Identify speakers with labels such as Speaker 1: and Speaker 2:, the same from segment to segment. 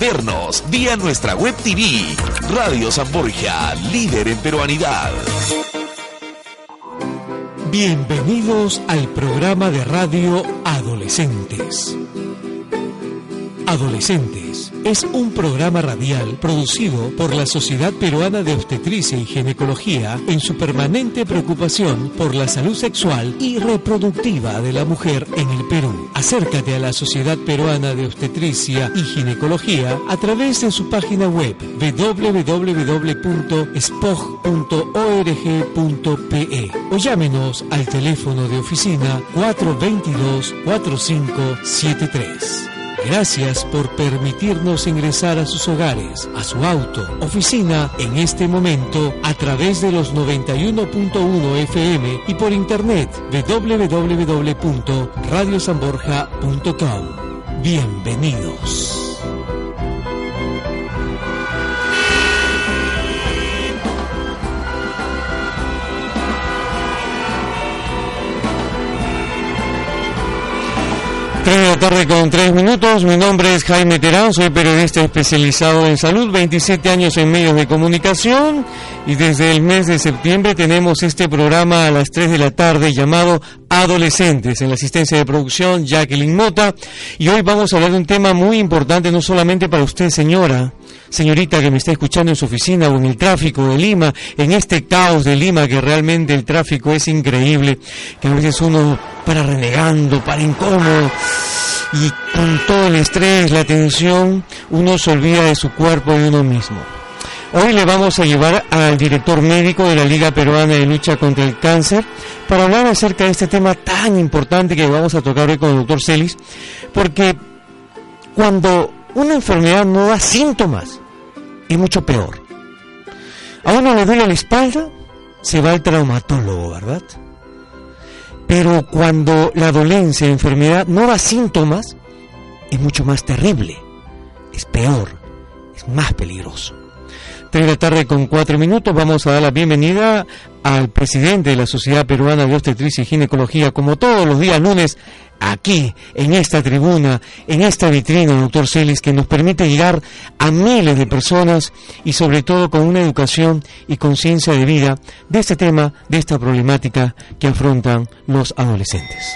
Speaker 1: vernos vía nuestra web TV, Radio San Borja, líder en peruanidad.
Speaker 2: Bienvenidos al programa de radio Adolescentes. Adolescentes es un programa radial producido por la Sociedad Peruana de Obstetricia y Ginecología en su permanente preocupación por la salud sexual y reproductiva de la mujer en el Perú. Acércate a la Sociedad Peruana de Obstetricia y Ginecología a través de su página web www.spog.org.pe o llámenos al teléfono de oficina 422 4573. Gracias por permitirnos ingresar a sus hogares, a su auto, oficina en este momento a través de los 91.1 FM y por internet www.radiosamborja.com. Bienvenidos.
Speaker 3: Tarde con tres minutos. Mi nombre es Jaime Terán, soy periodista especializado en salud, 27 años en medios de comunicación y desde el mes de septiembre tenemos este programa a las 3 de la tarde llamado Adolescentes en la asistencia de producción Jacqueline Mota y hoy vamos a hablar de un tema muy importante no solamente para usted señora, señorita que me está escuchando en su oficina o en el tráfico de Lima, en este caos de Lima que realmente el tráfico es increíble, que a veces uno para renegando, para incómodo y con todo el estrés, la tensión, uno se olvida de su cuerpo y uno mismo. Hoy le vamos a llevar al director médico de la Liga Peruana de Lucha contra el Cáncer para hablar acerca de este tema tan importante que vamos a tocar hoy con el doctor Celis, porque cuando una enfermedad no da síntomas, es mucho peor. A uno le duele la espalda, se va al traumatólogo, ¿verdad? Pero cuando la dolencia, la enfermedad no da síntomas, es mucho más terrible, es peor, es más peligroso. Tres de la tarde con cuatro minutos vamos a dar la bienvenida al presidente de la Sociedad Peruana de Obstetricia y Ginecología, como todos los días lunes, aquí, en esta tribuna, en esta vitrina, doctor Celis, que nos permite llegar a miles de personas y sobre todo con una educación y conciencia de vida de este tema, de esta problemática que afrontan los adolescentes.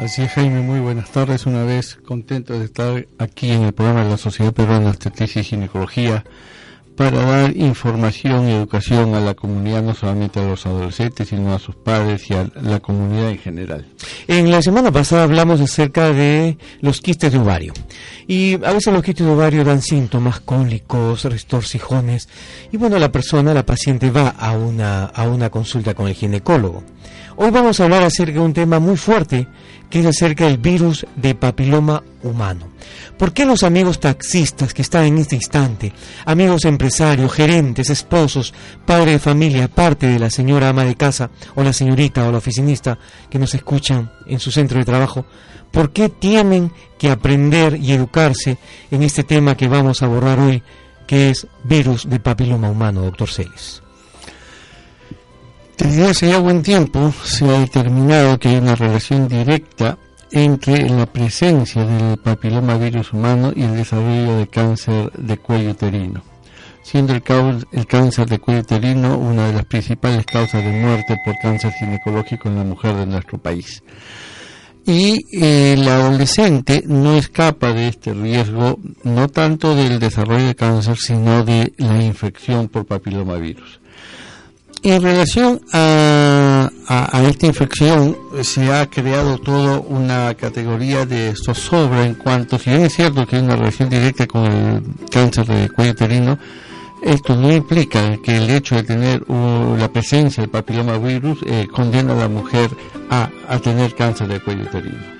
Speaker 4: Así es, Jaime, muy buenas tardes. Una vez contento de estar aquí en el programa de la Sociedad Peruana de Obstetricia y Ginecología para dar información y educación a la comunidad, no solamente a los adolescentes, sino a sus padres y a la comunidad en general.
Speaker 3: En la semana pasada hablamos acerca de los quistes de ovario. Y a veces los quistes de ovario dan síntomas cólicos, restorcijones. Y bueno, la persona, la paciente va a una, a una consulta con el ginecólogo. Hoy vamos a hablar acerca de un tema muy fuerte, que es acerca del virus de papiloma humano. ¿Por qué los amigos taxistas que están en este instante, amigos empresarios, gerentes, esposos, padres de familia, parte de la señora ama de casa o la señorita o la oficinista que nos escuchan en su centro de trabajo, por qué tienen que aprender y educarse en este tema que vamos a abordar hoy, que es virus de papiloma humano, doctor Celis?
Speaker 4: Desde hace ya buen tiempo se ha determinado que hay una relación directa entre la presencia del papiloma virus humano y el desarrollo de cáncer de cuello uterino, siendo el, cáncer de cuello uterino una de las principales causas de muerte por cáncer ginecológico en la mujer de nuestro país. Y eh, el adolescente no escapa de este riesgo, no tanto del desarrollo de cáncer, sino de la infección por papilomavirus. En relación a, esta infección, se ha creado toda una categoría de zozobra en cuanto, si bien es cierto que hay una relación directa con el cáncer de cuello uterino, esto no implica que el hecho de tener la presencia del papilomavirus eh, condena a la mujer a, tener cáncer de cuello uterino.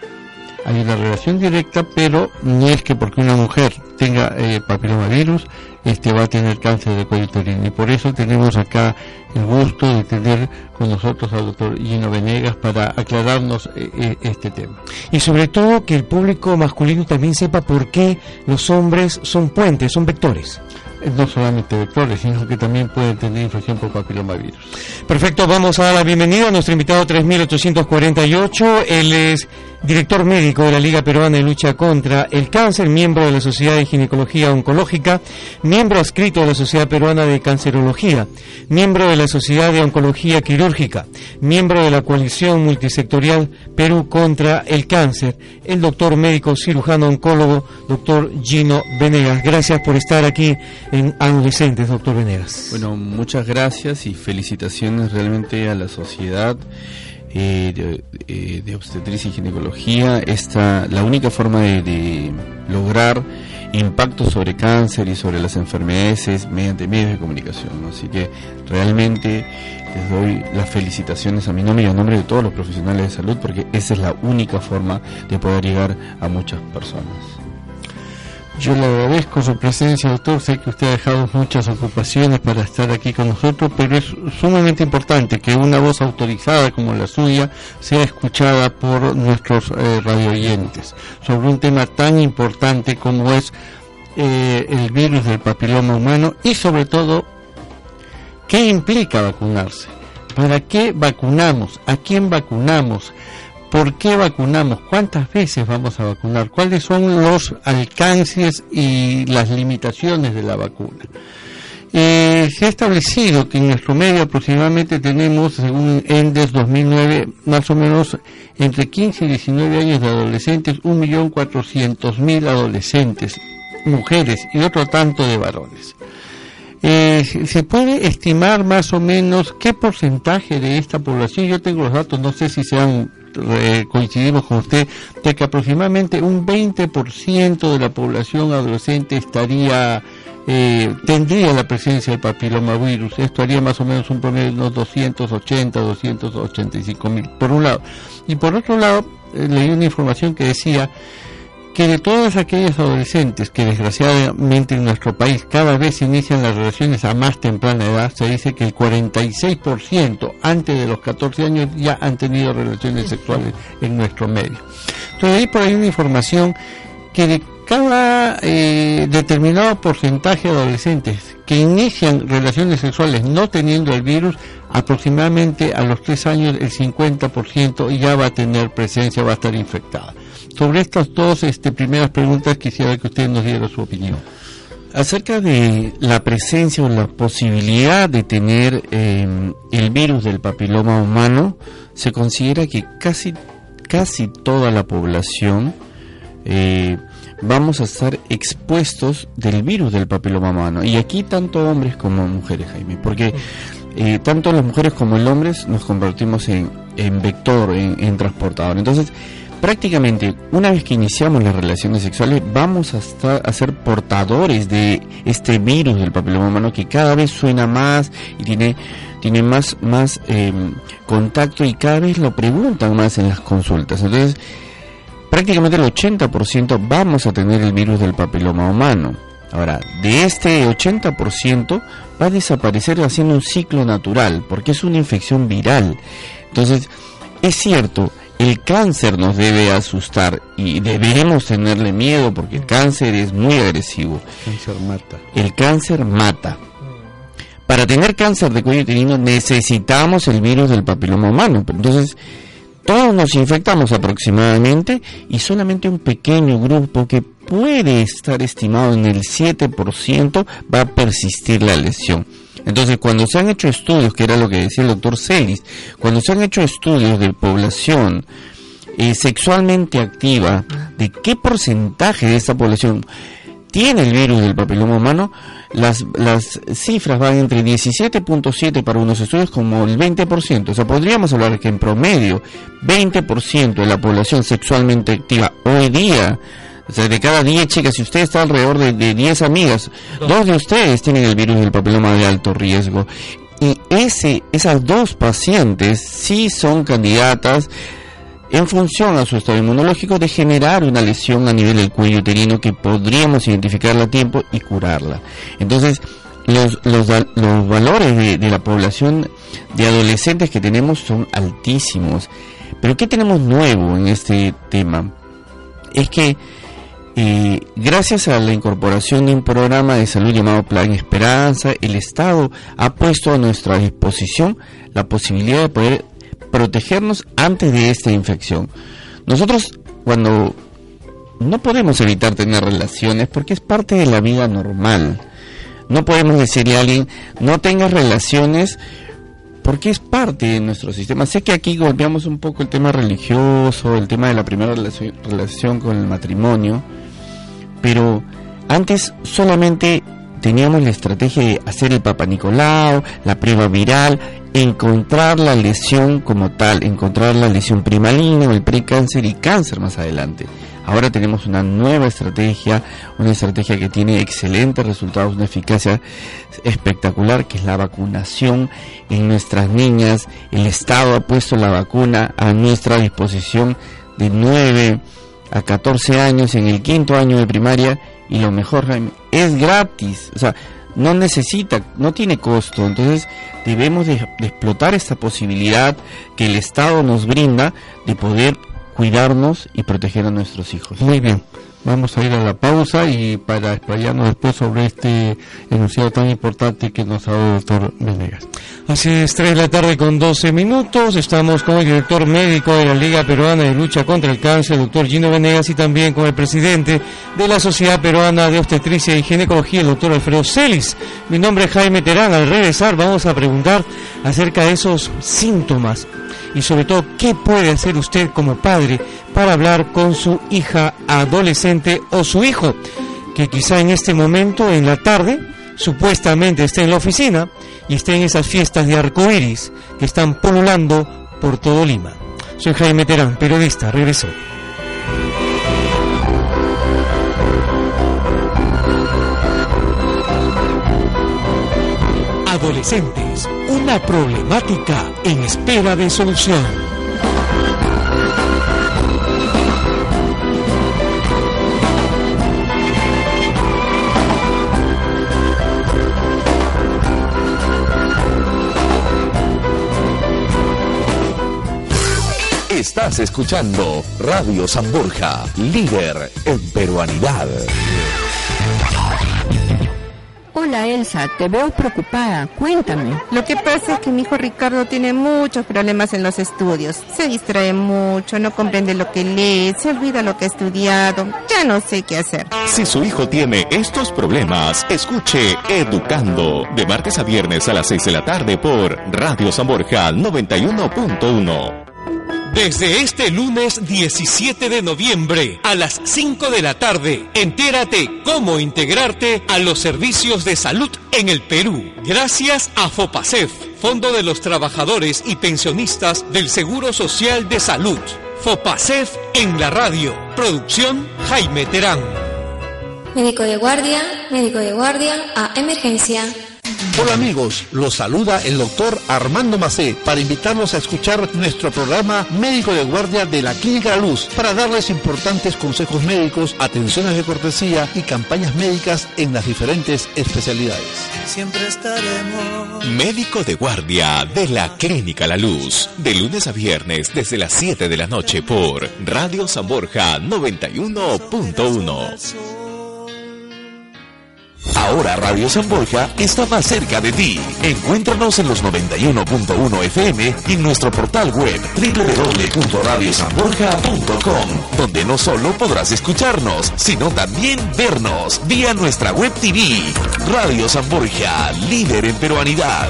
Speaker 4: Hay una relación directa, pero no es que porque una mujer tenga eh, papilomavirus, este va a tener cáncer de cuello uterino. Y por eso tenemos acá el gusto de tener con nosotros al doctor Gino Venegas para aclararnos eh, eh, este tema.
Speaker 3: Y sobre todo que el público masculino también sepa por qué los hombres son puentes, son vectores.
Speaker 4: no solamente vectores, sino que también pueden tener infección por papilomavirus.
Speaker 3: Perfecto, vamos a dar la bienvenida a nuestro invitado 3848. Él es director médico de la Liga Peruana de Lucha contra el Cáncer, miembro de la Sociedad de Ginecología Oncológica, miembro adscrito de la Sociedad Peruana de Cancerología, miembro de la Sociedad de Oncología Quirúrgica, miembro de la Coalición Multisectorial Perú contra el Cáncer, el doctor médico cirujano oncólogo, doctor Gino Venegas. Gracias por estar aquí en Adolescentes, doctor Venegas.
Speaker 5: Bueno, muchas gracias y felicitaciones realmente a la sociedad. Eh, eh, de, obstetricia y ginecología, esta, la única forma de, lograr impacto sobre cáncer y sobre las enfermedades es mediante medios de comunicación. Así que realmente les doy las felicitaciones a mi nombre y a nombre de todos los profesionales de salud porque esa es la única forma de poder llegar a muchas personas.
Speaker 4: Yo le agradezco su presencia, doctor. Sé que usted ha dejado muchas ocupaciones para estar aquí con nosotros, pero es sumamente importante que una voz autorizada como la suya sea escuchada por nuestros eh, radioyentes sobre un tema tan importante como es eh, el virus del papiloma humano y sobre todo qué implica vacunarse. ¿Para qué vacunamos? ¿A quién vacunamos? ¿Por qué vacunamos? ¿Cuántas veces vamos a vacunar? ¿Cuáles son los alcances y las limitaciones de la vacuna? Eh, se ha establecido que en nuestro medio aproximadamente tenemos, según ENDES 2009, más o menos entre 15 y 19 años de adolescentes, 1.400.000 adolescentes, mujeres y otro tanto de varones. Eh, ¿Se puede estimar más o menos qué porcentaje de esta población? Yo tengo los datos, no sé si sean eh, coincidimos con usted, de que aproximadamente un 20% de la población adolescente estaría eh, tendría la presencia del papilomavirus. Esto haría más o menos un promedio de unos 280, 285 mil, por un lado. Y por otro lado, leí una información que decía que de todas aquellas adolescentes que desgraciadamente en nuestro país cada vez inician las relaciones a más temprana edad, se dice que el 46% antes de los 14 años ya han tenido relaciones sexuales en nuestro medio. Entonces ahí por ahí una información que de cada eh, determinado porcentaje de adolescentes que inician relaciones sexuales no teniendo el virus, aproximadamente a los 3 años el 50% ya va a tener presencia, va a estar infectada. Sobre estas dos este, primeras preguntas quisiera que usted nos diera su opinión.
Speaker 5: Acerca de la presencia o la posibilidad de tener em, el virus del papiloma humano, se considera que casi, casi toda la población eh, vamos a estar expuestos del virus del papiloma humano. Y aquí tanto hombres como mujeres, Jaime, porque eh, tanto las mujeres como el hombre nos convertimos en, vector, en, en transportador. Entonces, prácticamente una vez que iniciamos las relaciones sexuales vamos a, estar, a ser portadores de este virus del papiloma humano que cada vez suena más y tiene, tiene más, más em, contacto y cada vez lo preguntan más en las consultas. Entonces, prácticamente el 80% vamos a tener el virus del papiloma humano. Ahora, de este 80% va a desaparecer haciendo un ciclo natural, porque es una infección viral. Entonces, es cierto, el cáncer nos debe asustar y debemos tenerle miedo porque el cáncer es muy agresivo.
Speaker 4: El cáncer mata.
Speaker 5: El cáncer mata. Para tener cáncer de cuello uterino necesitamos el virus del papiloma humano. Entonces, todos nos infectamos aproximadamente y solamente un pequeño grupo que puede estar estimado en el 7% va a persistir la lesión. Entonces, cuando se han hecho estudios, que era lo que decía el doctor Celis, cuando se han hecho estudios de población eh, sexualmente activa, de qué porcentaje de esta población tiene el virus del papiloma humano, las, las cifras van entre 17.7 para unos estudios como el 20%. O sea, podríamos hablar que en promedio 20% de la población sexualmente activa hoy día o sea, de cada 10 chicas, si usted está alrededor de, de 10 amigas, dos. de ustedes tienen el virus del papiloma de alto riesgo. Y ese, esas dos pacientes sí son candidatas en función a su estado inmunológico de generar una lesión a nivel del cuello uterino que podríamos identificarla a tiempo y curarla. Entonces, los, los, los valores de, de la población de adolescentes que tenemos son altísimos. Pero ¿qué tenemos nuevo en este tema? Es que gracias a la incorporación de un programa de salud llamado Plan Esperanza, el Estado ha puesto a nuestra disposición la posibilidad de poder protegernos antes de esta infección. Nosotros cuando no podemos evitar tener relaciones porque es parte de la vida normal. No podemos decirle a alguien, no tengas relaciones porque es parte de nuestro sistema. Sé que aquí golpeamos un poco el tema religioso, el tema de la primera relación, con el matrimonio, pero antes solamente teníamos la estrategia de hacer el Papa Nicolau, la prueba viral, encontrar la lesión como tal, encontrar la lesión primaligna o el precáncer y cáncer más adelante. Ahora tenemos una nueva estrategia, una estrategia que tiene excelentes resultados, una eficacia espectacular, que es la vacunación en nuestras niñas. El Estado ha puesto la vacuna a nuestra disposición de 9 a 14 años en el quinto año de primaria y lo mejor, Jaime, es gratis. O sea, no necesita, no tiene costo. Entonces debemos de, de, explotar esta posibilidad que el Estado nos brinda de poder cuidarnos y proteger a nuestros hijos.
Speaker 4: Muy bien. Vamos a ir a la pausa y para explayarnos después sobre este enunciado tan importante que nos ha dado el doctor Venegas.
Speaker 3: Así es, 3 de la tarde con 12 minutos. Estamos con el director médico de la Liga Peruana de Lucha contra el Cáncer, el doctor Gino Venegas, y también con el presidente de la Sociedad Peruana de Obstetricia y Ginecología, el doctor Alfredo Celis. Mi nombre es Jaime Terán. Al regresar vamos a preguntar acerca de esos síntomas y sobre todo qué puede hacer usted como padre para hablar con su hija adolescente o su hijo, que quizá en este momento, en la tarde, supuestamente esté en la oficina y esté en esas fiestas de arcoíris que están pululando por todo Lima. Soy Jaime Terán, periodista, regreso. Adolescentes, una problemática en espera de solución.
Speaker 1: Estás escuchando Radio San Borja, líder en peruanidad.
Speaker 6: Hola Elsa, te veo preocupada, cuéntame.
Speaker 7: Lo que pasa es que mi hijo Ricardo tiene muchos problemas en los estudios. Se distrae mucho, no comprende lo que lee, se olvida lo que ha estudiado. Ya no sé qué hacer.
Speaker 1: Si su hijo tiene estos problemas, escuche Educando de martes a viernes a las 6 de la tarde por Radio San Borja 91.1.
Speaker 2: Desde este lunes 17 de noviembre a las 5 de la tarde, entérate cómo integrarte a los servicios de salud en el Perú. Gracias a FOPASEF, Fondo de los Trabajadores y Pensionistas del Seguro Social de Salud. FOPASEF en la radio. Producción Jaime Terán.
Speaker 8: Médico de guardia, médico de guardia a emergencia.
Speaker 9: Hola amigos, los saluda el doctor Armando Macé para invitarlos a escuchar nuestro programa Médico de Guardia de la Clínica La Luz para darles importantes consejos médicos, atenciones de cortesía y campañas médicas en las diferentes especialidades.
Speaker 10: Siempre estaremos.
Speaker 1: Médico de Guardia de la Clínica La Luz, de lunes a viernes desde las 7 de la noche por Radio San Borja 91.1. Ahora Radio San Borja está más cerca de ti. Encuéntranos en los 91.1 FM y en nuestro portal web www.radiosanborja.com, donde no solo podrás escucharnos, sino también vernos vía nuestra web TV. Radio San Borja, líder en peruanidad.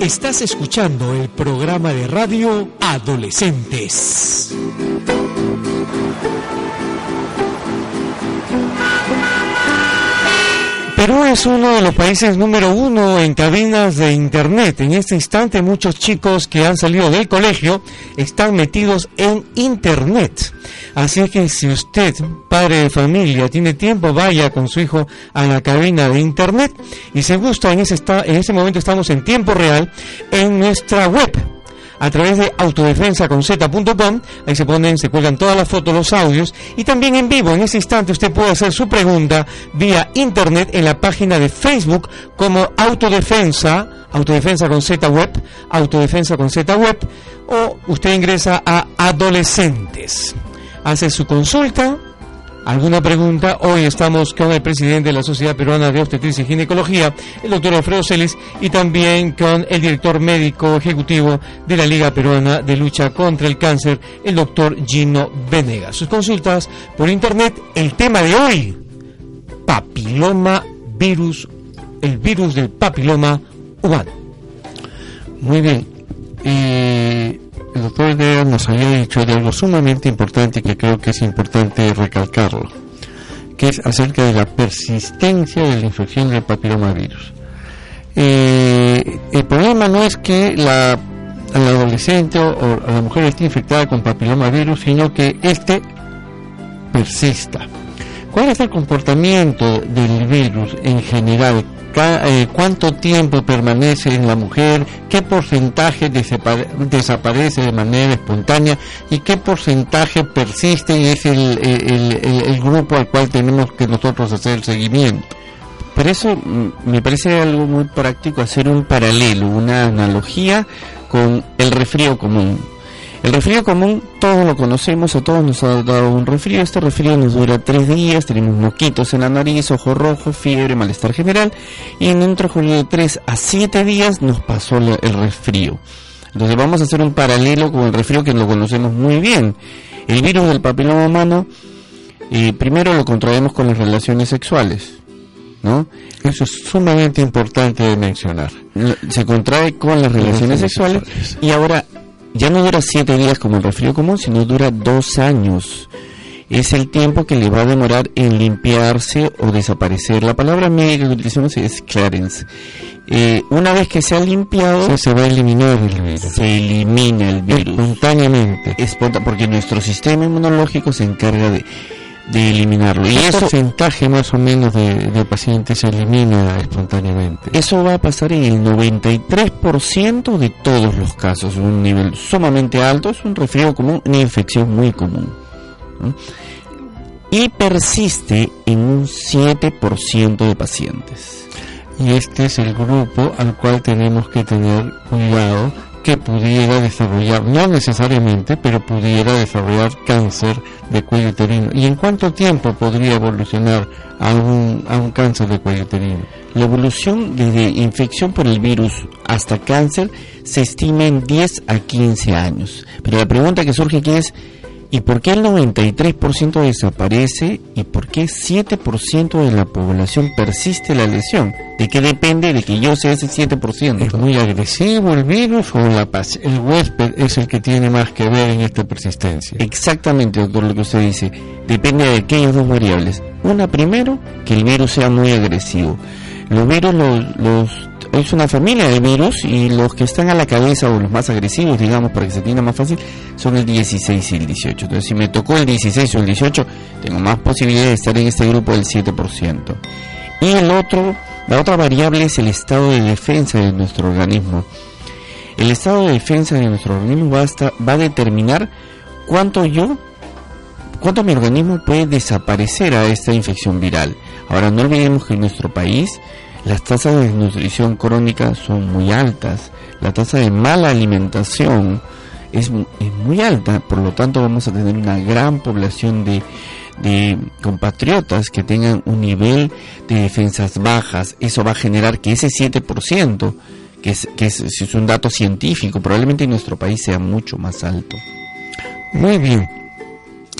Speaker 2: Estás escuchando el programa de radio Adolescentes.
Speaker 3: Perú es uno de los países número uno en cabinas de Internet. En este instante muchos chicos que han salido del colegio están metidos en Internet. Así que si usted, padre de familia, tiene tiempo, vaya con su hijo a la cabina de Internet. Y si gusta, en ese, en ese momento estamos en tiempo real en nuestra web a través de autodefensaconz.com. Ahí se ponen, se cuelgan todas las fotos, los audios y también en vivo. En ese instante usted puede hacer su pregunta vía internet en la página de Facebook como Autodefensa Autodefensa con Z Web, Autodefensa con Z Web, o usted ingresa a Adolescentes. Hace su consulta, alguna pregunta. Hoy estamos con el presidente de la Sociedad Peruana de Obstetricia y Ginecología, el doctor Alfredo Celis, y también con el director médico ejecutivo de la Liga Peruana de Lucha contra el Cáncer, el doctor Gino Venegas. Sus consultas por internet, el tema de hoy, papiloma virus, el virus del papiloma humano.
Speaker 4: Muy bien. Eh, el doctor Herrera nos había dicho de algo sumamente importante que creo que es importante recalcarlo, que es acerca de la persistencia de la infección del papilomavirus. Eh, el problema no es que la, adolescente o, o la mujer esté infectada con papilomavirus, sino que este persista. ¿Cuál es el comportamiento del virus en general? Eh, ¿Cuánto tiempo permanece en la mujer? ¿Qué porcentaje desaparece de manera espontánea? ¿Y qué porcentaje persiste y es el, grupo al cual tenemos que nosotros hacer el seguimiento?
Speaker 5: Por eso mm, me parece algo muy práctico hacer un paralelo, una analogía con el resfrío común el resfrío común, todos lo conocemos, a todos nos ha dado un resfrío. Este resfrío nos dura tres días, tenemos moquitos en la nariz, ojo rojo, fiebre, malestar general. Y en un transcurso de tres a siete días nos pasó el resfrío. Entonces vamos a hacer un paralelo con el resfrío que lo conocemos muy bien. El virus del papiloma humano, eh, primero lo contraemos con las relaciones sexuales. ¿No?
Speaker 4: Eso es sumamente importante de mencionar.
Speaker 5: Se contrae con las relaciones, sexuales, sexuales y ahora ya no dura siete días como el resfrío común, sino dura dos años. Es el tiempo que le va a demorar en limpiarse o desaparecer. La palabra médica que utilizamos es clearance. Eh, una vez que se ha limpiado,
Speaker 4: se va a eliminar el virus.
Speaker 5: Se elimina el virus.
Speaker 4: Espontáneamente.
Speaker 5: porque nuestro sistema inmunológico se encarga de de eliminarlo.
Speaker 4: ¿Y ¿Qué porcentaje más o menos de, pacientes se elimina espontáneamente?
Speaker 5: Eso va a pasar en el 93% de todos los casos, un nivel sumamente alto, es un resfriado común, una infección muy común. Y persiste en un 7% de pacientes.
Speaker 4: Y este es el grupo al cual tenemos que tener cuidado que pudiera desarrollar, no necesariamente, pero pudiera desarrollar cáncer de cuello uterino. ¿Y en cuánto tiempo podría evolucionar a un, a un cáncer de cuello uterino?
Speaker 5: La evolución desde infección por el virus hasta cáncer se estima en 10 a 15 años. Pero la pregunta que surge aquí es, ¿Y por qué el 93% desaparece y por qué 7% de la población persiste la lesión? ¿De qué depende de que yo sea ese 7%?
Speaker 4: ¿Es muy agresivo el virus o la paz? el huésped es el que tiene más que ver en esta persistencia?
Speaker 5: Exactamente, doctor, lo que usted dice. Depende de aquellas dos variables. Una, primero, que el virus sea muy agresivo. Los virus los, los es una familia de virus y los que están a la cabeza o los más agresivos, digamos, para que se entienda más fácil, son el 16 y el 18. Entonces, si me tocó el 16 o el 18, tengo más posibilidad de estar en este grupo del 7%. Y el otro, la otra variable es el estado de defensa de nuestro organismo. El estado de defensa de nuestro organismo va a, va a determinar cuánto yo, cuánto mi organismo puede desaparecer a esta infección viral. Ahora, no olvidemos que en nuestro país las tasas de desnutrición crónica son muy altas, la tasa de mala alimentación es, muy alta, por lo tanto vamos a tener una gran población de, compatriotas que tengan un nivel de defensas bajas, eso va a generar que ese 7%, que es, que es, es un dato científico, probablemente en nuestro país sea mucho más alto.
Speaker 4: Muy bien.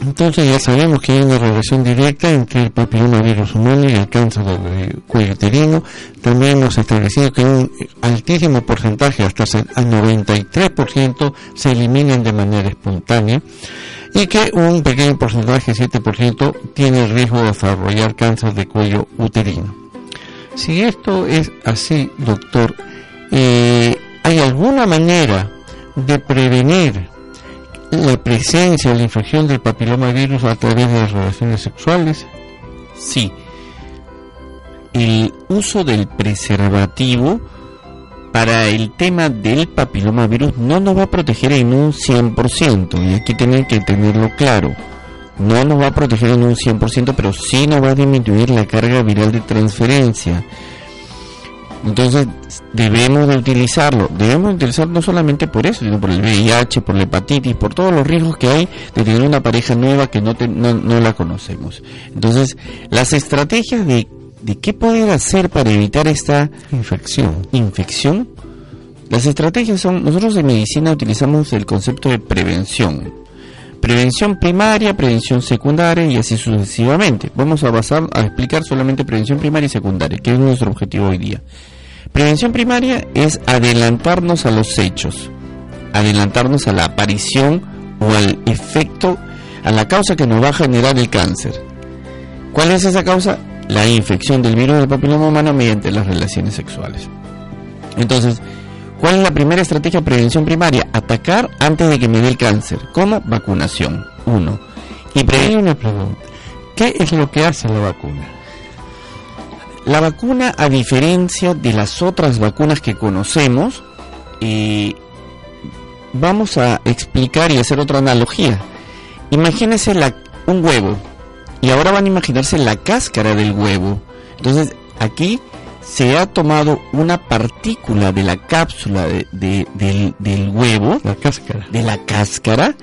Speaker 4: Entonces ya sabemos que hay una relación directa entre el papilomavirus humano y el cáncer del cuello uterino. También hemos establecido que un altísimo porcentaje, hasta el 93%, se eliminan de manera espontánea y que un pequeño porcentaje, 7%, tiene el riesgo de desarrollar cáncer de cuello uterino. Si esto es así, doctor, eh, ¿hay alguna manera de prevenir la presencia o la infección del papilomavirus a través de las relaciones sexuales?
Speaker 5: Sí. El uso del preservativo para el tema del papilomavirus no nos va a proteger en un 100%, y aquí tienen que tenerlo claro. No nos va a proteger en un 100%, pero sí nos va a disminuir la carga viral de transferencia. Entonces debemos de utilizarlo, debemos utilizarlo no solamente por eso, sino por el VIH, por la hepatitis, por todos los riesgos que hay de tener una pareja nueva que no, no, la conocemos. Entonces, las estrategias de, de qué poder hacer para evitar esta
Speaker 4: infección,
Speaker 5: infección las estrategias son, nosotros en medicina utilizamos el concepto de prevención. Prevención primaria, prevención secundaria y así sucesivamente. Vamos a basar, a explicar solamente prevención primaria y secundaria, que es nuestro objetivo hoy día. Prevención primaria es adelantarnos a los hechos, adelantarnos a la aparición o al efecto, a la causa que nos va a generar el cáncer. ¿Cuál es esa causa? La infección del virus del papiloma humano mediante las relaciones sexuales. Entonces, ¿Cuál es la primera estrategia de prevención primaria? Atacar antes de que me dé el cáncer. ¿Cómo? Vacunación. Uno.
Speaker 4: Y prevenir una pregunta. ¿Qué es lo que hace la vacuna?
Speaker 5: La vacuna, a diferencia de las otras vacunas que conocemos, eh, vamos a explicar y hacer otra analogía. Imagínense la, un huevo y ahora van a imaginarse la cáscara del huevo. Entonces, aquí se ha tomado una partícula de la cápsula de, del, huevo,
Speaker 4: la cáscara.
Speaker 5: de la cáscara,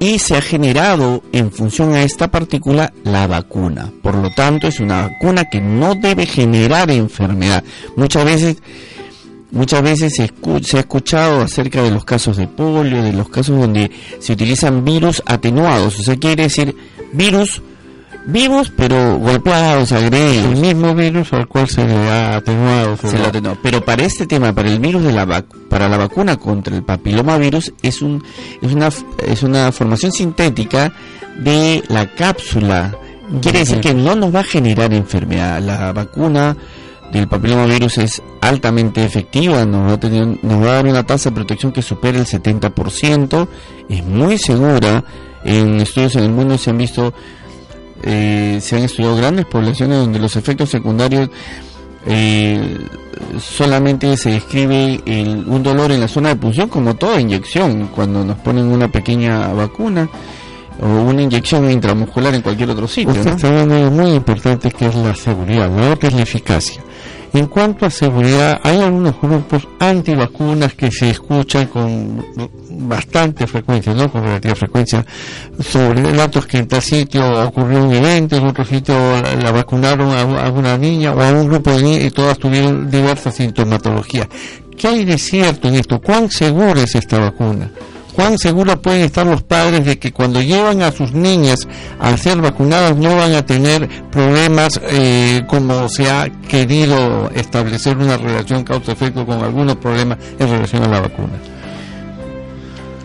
Speaker 5: y se ha generado en función a esta partícula la vacuna. Por lo tanto, es una vacuna que no debe generar enfermedad. Muchas veces, muchas veces se, se ha escuchado acerca de los casos de polio, de los casos donde se utilizan virus atenuados, o sea, quiere decir virus vivos pero golpeados, agredidos.
Speaker 4: El mismo virus al cual se le ha atenuado.
Speaker 5: Se, lo atenuado. Pero para este tema, para el virus de la para la vacuna contra el papilomavirus es un es una es una formación sintética de la cápsula. Quiere decir que no nos va a generar enfermedad. La vacuna del papilomavirus es altamente efectiva, nos va, a tener, nos va a dar una tasa de protección que supera el 70%, es muy segura. En estudios en el mundo se han visto eh, se han estudiado grandes poblaciones donde los efectos secundarios eh, solamente se describe un dolor en la zona de punción como toda inyección cuando nos ponen una pequeña vacuna o una inyección intramuscular en cualquier otro sitio.
Speaker 4: Usted está hablando muy importante que es la seguridad, lo que es la eficacia. En cuanto a seguridad, hay algunos grupos antivacunas que se escuchan con bastante frecuencia, no con relativa frecuencia, sobre datos que en tal sitio ocurrió un evento, en otro sitio la, vacunaron a, una niña o a un grupo de niñas y todas tuvieron diversas sintomatologías. ¿Qué hay de cierto en esto? ¿Cuán segura es esta vacuna? Cuán seguros pueden estar los padres de que cuando llevan a sus niñas a ser vacunadas no van a tener problemas eh, como se ha querido establecer una relación causa-efecto con algunos problemas en relación a la vacuna.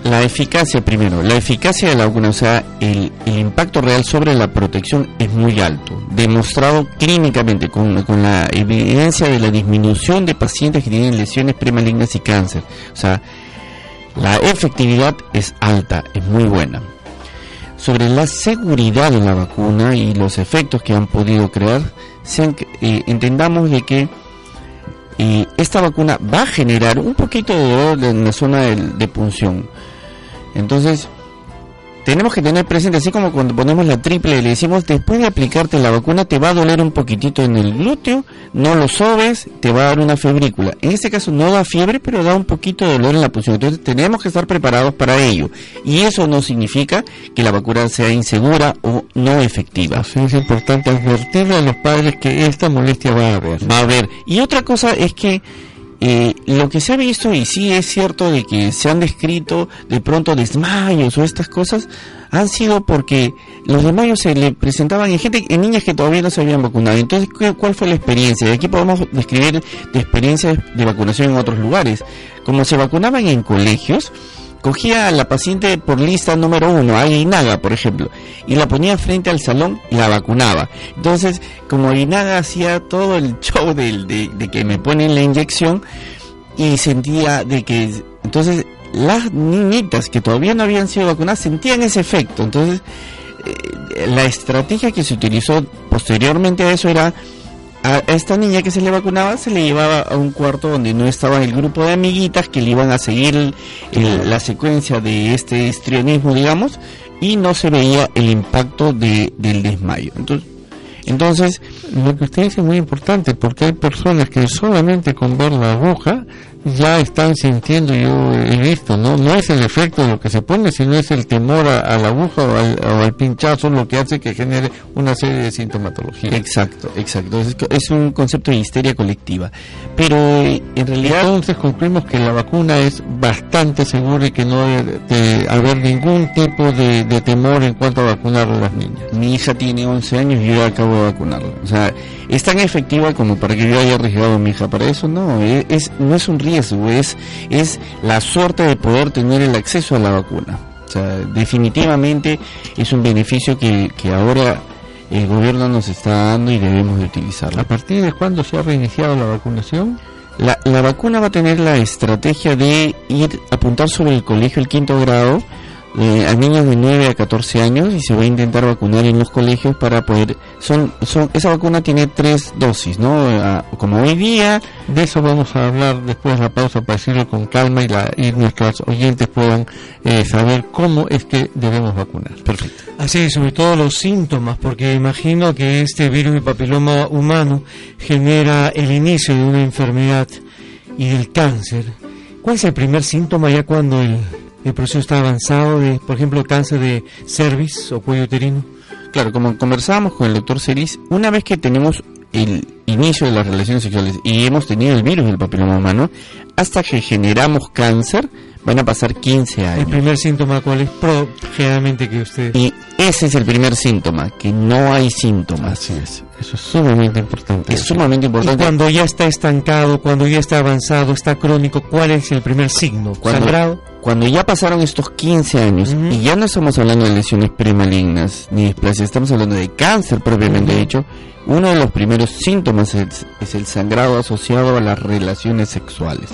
Speaker 5: La eficacia primero, la eficacia de la vacuna, o sea, el, impacto real sobre la protección es muy alto, demostrado clínicamente con, con la evidencia de la disminución de pacientes que tienen lesiones premalignas y cáncer. O sea, la efectividad es alta, es muy buena. Sobre la seguridad de la vacuna y los efectos que han podido crear, eh, entendamos de que eh, esta vacuna va a generar un poquito de dolor en la zona de punción. Entonces, tenemos que tener presente, así como cuando ponemos la triple, le decimos, después de aplicarte la vacuna te va a doler un poquitito en el glúteo, no lo sobes, te va a dar una febrícula. En este caso no da fiebre, pero da un poquito de dolor en la punción. Entonces tenemos que estar preparados para ello. Y eso no significa que la vacuna sea insegura o no efectiva.
Speaker 4: es importante advertirle a los padres que esta molestia va a haber.
Speaker 5: Va a haber. Y otra cosa es que eh, lo que se ha visto, y sí es cierto de que se han descrito de pronto desmayos o estas cosas, han sido porque los desmayos se le presentaban en gente, en niñas que todavía no se habían vacunado. Entonces, ¿cuál fue la experiencia? Y aquí podemos describir de experiencias de vacunación en otros lugares. Como se vacunaban en colegios, cogía a la paciente por lista número uno, a Inaga, por ejemplo, y la ponía frente al salón y la vacunaba. Entonces, como Inaga hacía todo el show de, de, que me ponen la inyección, y sentía de que, entonces, las niñitas que todavía no habían sido vacunadas sentían ese efecto. Entonces, eh, la estrategia que se utilizó posteriormente a eso era a esta niña que se le vacunaba se le llevaba a un cuarto donde no estaba el grupo de amiguitas que le iban a seguir la secuencia de este histrionismo, digamos, y no se veía el impacto de, del desmayo. Entonces, entonces
Speaker 4: Lo que usted dice es muy importante porque hay personas que solamente con ver la aguja ya están sintiendo, yo he visto, ¿no? No es el efecto de lo que se pone, sino es el temor a, la aguja o al, pinchazo lo que hace que genere una serie de sintomatología.
Speaker 5: Exacto, exacto. Es, un concepto de histeria colectiva. Pero eh, en realidad...
Speaker 4: Entonces concluimos que la vacuna es bastante segura y que no debe haber ningún tipo de, temor en cuanto a vacunar a las niñas.
Speaker 5: Mi hija tiene 11 años y yo acabo de vacunarla. O sea, es tan efectiva como para que yo haya arriesgado a mi hija para eso. No, es, no es un riesgo es, es la suerte de poder tener el acceso a la vacuna. O sea, definitivamente es un beneficio que, que ahora el gobierno nos está dando y debemos de utilizarlo.
Speaker 4: ¿A partir de cuándo se ha reiniciado la vacunación?
Speaker 5: La, la vacuna va a tener la estrategia de ir a apuntar sobre el colegio el quinto grado eh, a niños de 9 a 14 años y se va a intentar vacunar en los colegios para poder son son esa vacuna tiene tres dosis no como hoy día.
Speaker 4: De eso vamos a hablar después de la pausa para decirlo con calma y, la, y nuestros oyentes puedan eh, saber cómo es que debemos vacunar.
Speaker 3: Perfecto. Así sobre todo los síntomas porque imagino que este virus de papiloma humano genera el inicio de una enfermedad y del cáncer. ¿cuál es el primer síntoma ya cuando el el proceso está avanzado de, por ejemplo, cáncer de cervix o cuello uterino?
Speaker 5: Claro, como conversábamos con el doctor Ceris, una vez que tenemos el inicio de las relaciones sexuales y hemos tenido el virus del papiloma humano, hasta que generamos cáncer, van a pasar 15 años.
Speaker 3: ¿El primer síntoma cuál es? Pro, generalmente que usted...
Speaker 5: Y ese es el primer síntoma, que no hay síntomas.
Speaker 4: Así es. Eso es sumamente importante.
Speaker 5: Es sumamente importante.
Speaker 3: Y cuando ya está estancado, cuando ya está avanzado, está crónico, ¿cuál es el primer signo?
Speaker 5: Cuando, ¿Sangrado? Cuando ya pasaron estos 15 años y ya no estamos hablando de lesiones premalignas ni displasias, estamos hablando de cáncer propiamente dicho, uno de los primeros síntomas es, es el sangrado asociado a las relaciones sexuales.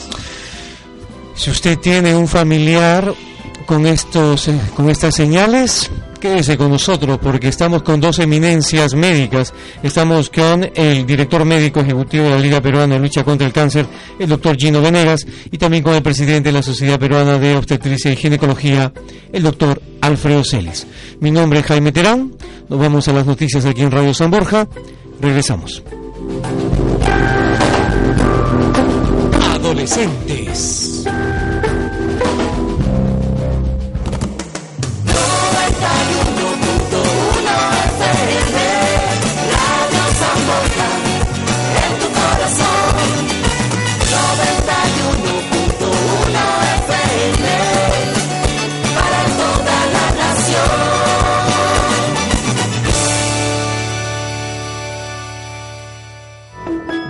Speaker 3: Si usted tiene un familiar con estos eh, con estas señales, Quédese con nosotros porque estamos con dos eminencias médicas. Estamos con el director médico ejecutivo de la Liga Peruana de Lucha contra el Cáncer, el doctor Gino Venegas, y también con el presidente de la Sociedad Peruana de Obstetricia y Ginecología, el doctor Alfredo Celes. Mi nombre es Jaime Terán. Nos vamos a las noticias aquí en Radio San Borja. Regresamos. Adolescentes.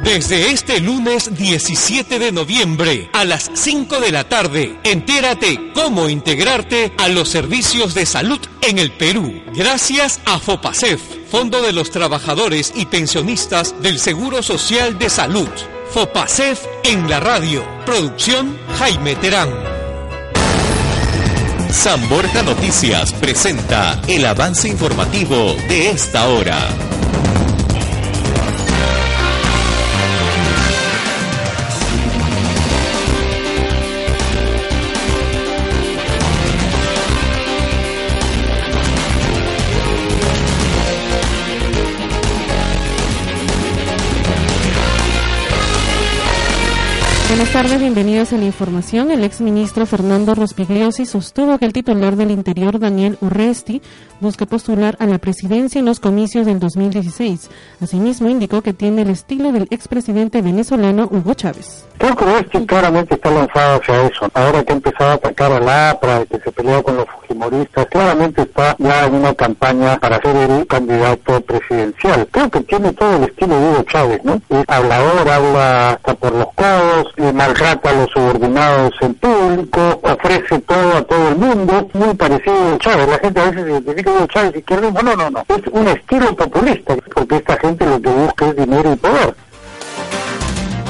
Speaker 3: Desde este lunes 17 de noviembre a las 5 de la tarde, entérate cómo integrarte a los servicios de salud en el Perú. Gracias a FOPASEF, Fondo de los Trabajadores y Pensionistas del Seguro Social de Salud. FOPASEF en la radio. Producción Jaime Terán.
Speaker 1: San Borja Noticias presenta el avance informativo de esta hora.
Speaker 11: Tardes, bienvenidos a la información. El exministro Fernando Rospigliosi sostuvo que el titular del Interior, Daniel Urresti, busca postular a la presidencia en los comicios del 2016. Asimismo, indicó que tiene el estilo del expresidente venezolano Hugo Chávez.
Speaker 12: Creo que Urresti claramente está lanzado hacia eso. Ahora que ha empezado a atacar a la APRA, que se peleó con los fujimoristas, claramente está ya en una campaña para ser el candidato presidencial. Creo que tiene todo el estilo de Hugo Chávez, ¿no? Es hablador, habla hasta por los codos, maltrata a los subordinados en público, ofrece todo a todo el mundo, muy parecido a Chávez. La gente a veces se identifica con Chávez izquierdismo. No, no, no. Es un estilo populista, porque esta gente lo que busca es dinero y poder.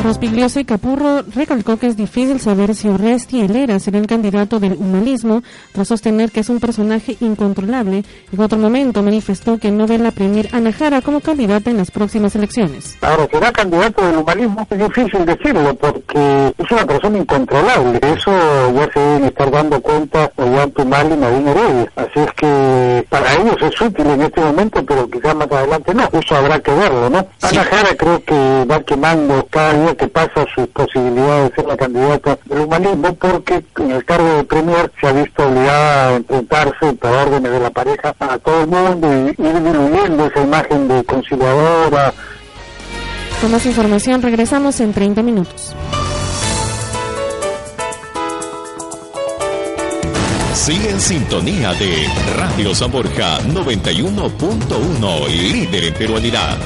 Speaker 11: Rospiglioso y Capurro recalcó que es difícil saber si Oresti Helera será el candidato del humanismo, tras sostener que es un personaje incontrolable. En otro momento manifestó que no ve la premier Ana Jara como candidata en las próximas elecciones.
Speaker 12: Ahora, será candidato del humanismo, es difícil decirlo porque es una persona incontrolable. Eso ya se debe estar dando cuenta Juan Tumal y Nadine Heredia. Así es que para ellos es útil en este momento, pero quizás más adelante no. Eso habrá que verlo, ¿no? Ana Jara creo que va quemando cada día que pasa sus posibilidades de ser la candidata del humanismo porque en el cargo de Premier se ha visto obligada a enfrentarse por órdenes de la pareja a todo el mundo y ir diluyendo esa imagen de conciliadora.
Speaker 11: Con más información regresamos en 30 minutos.
Speaker 1: Sigue en sintonía de Radio San Borja 91.1, líder en peruanidad.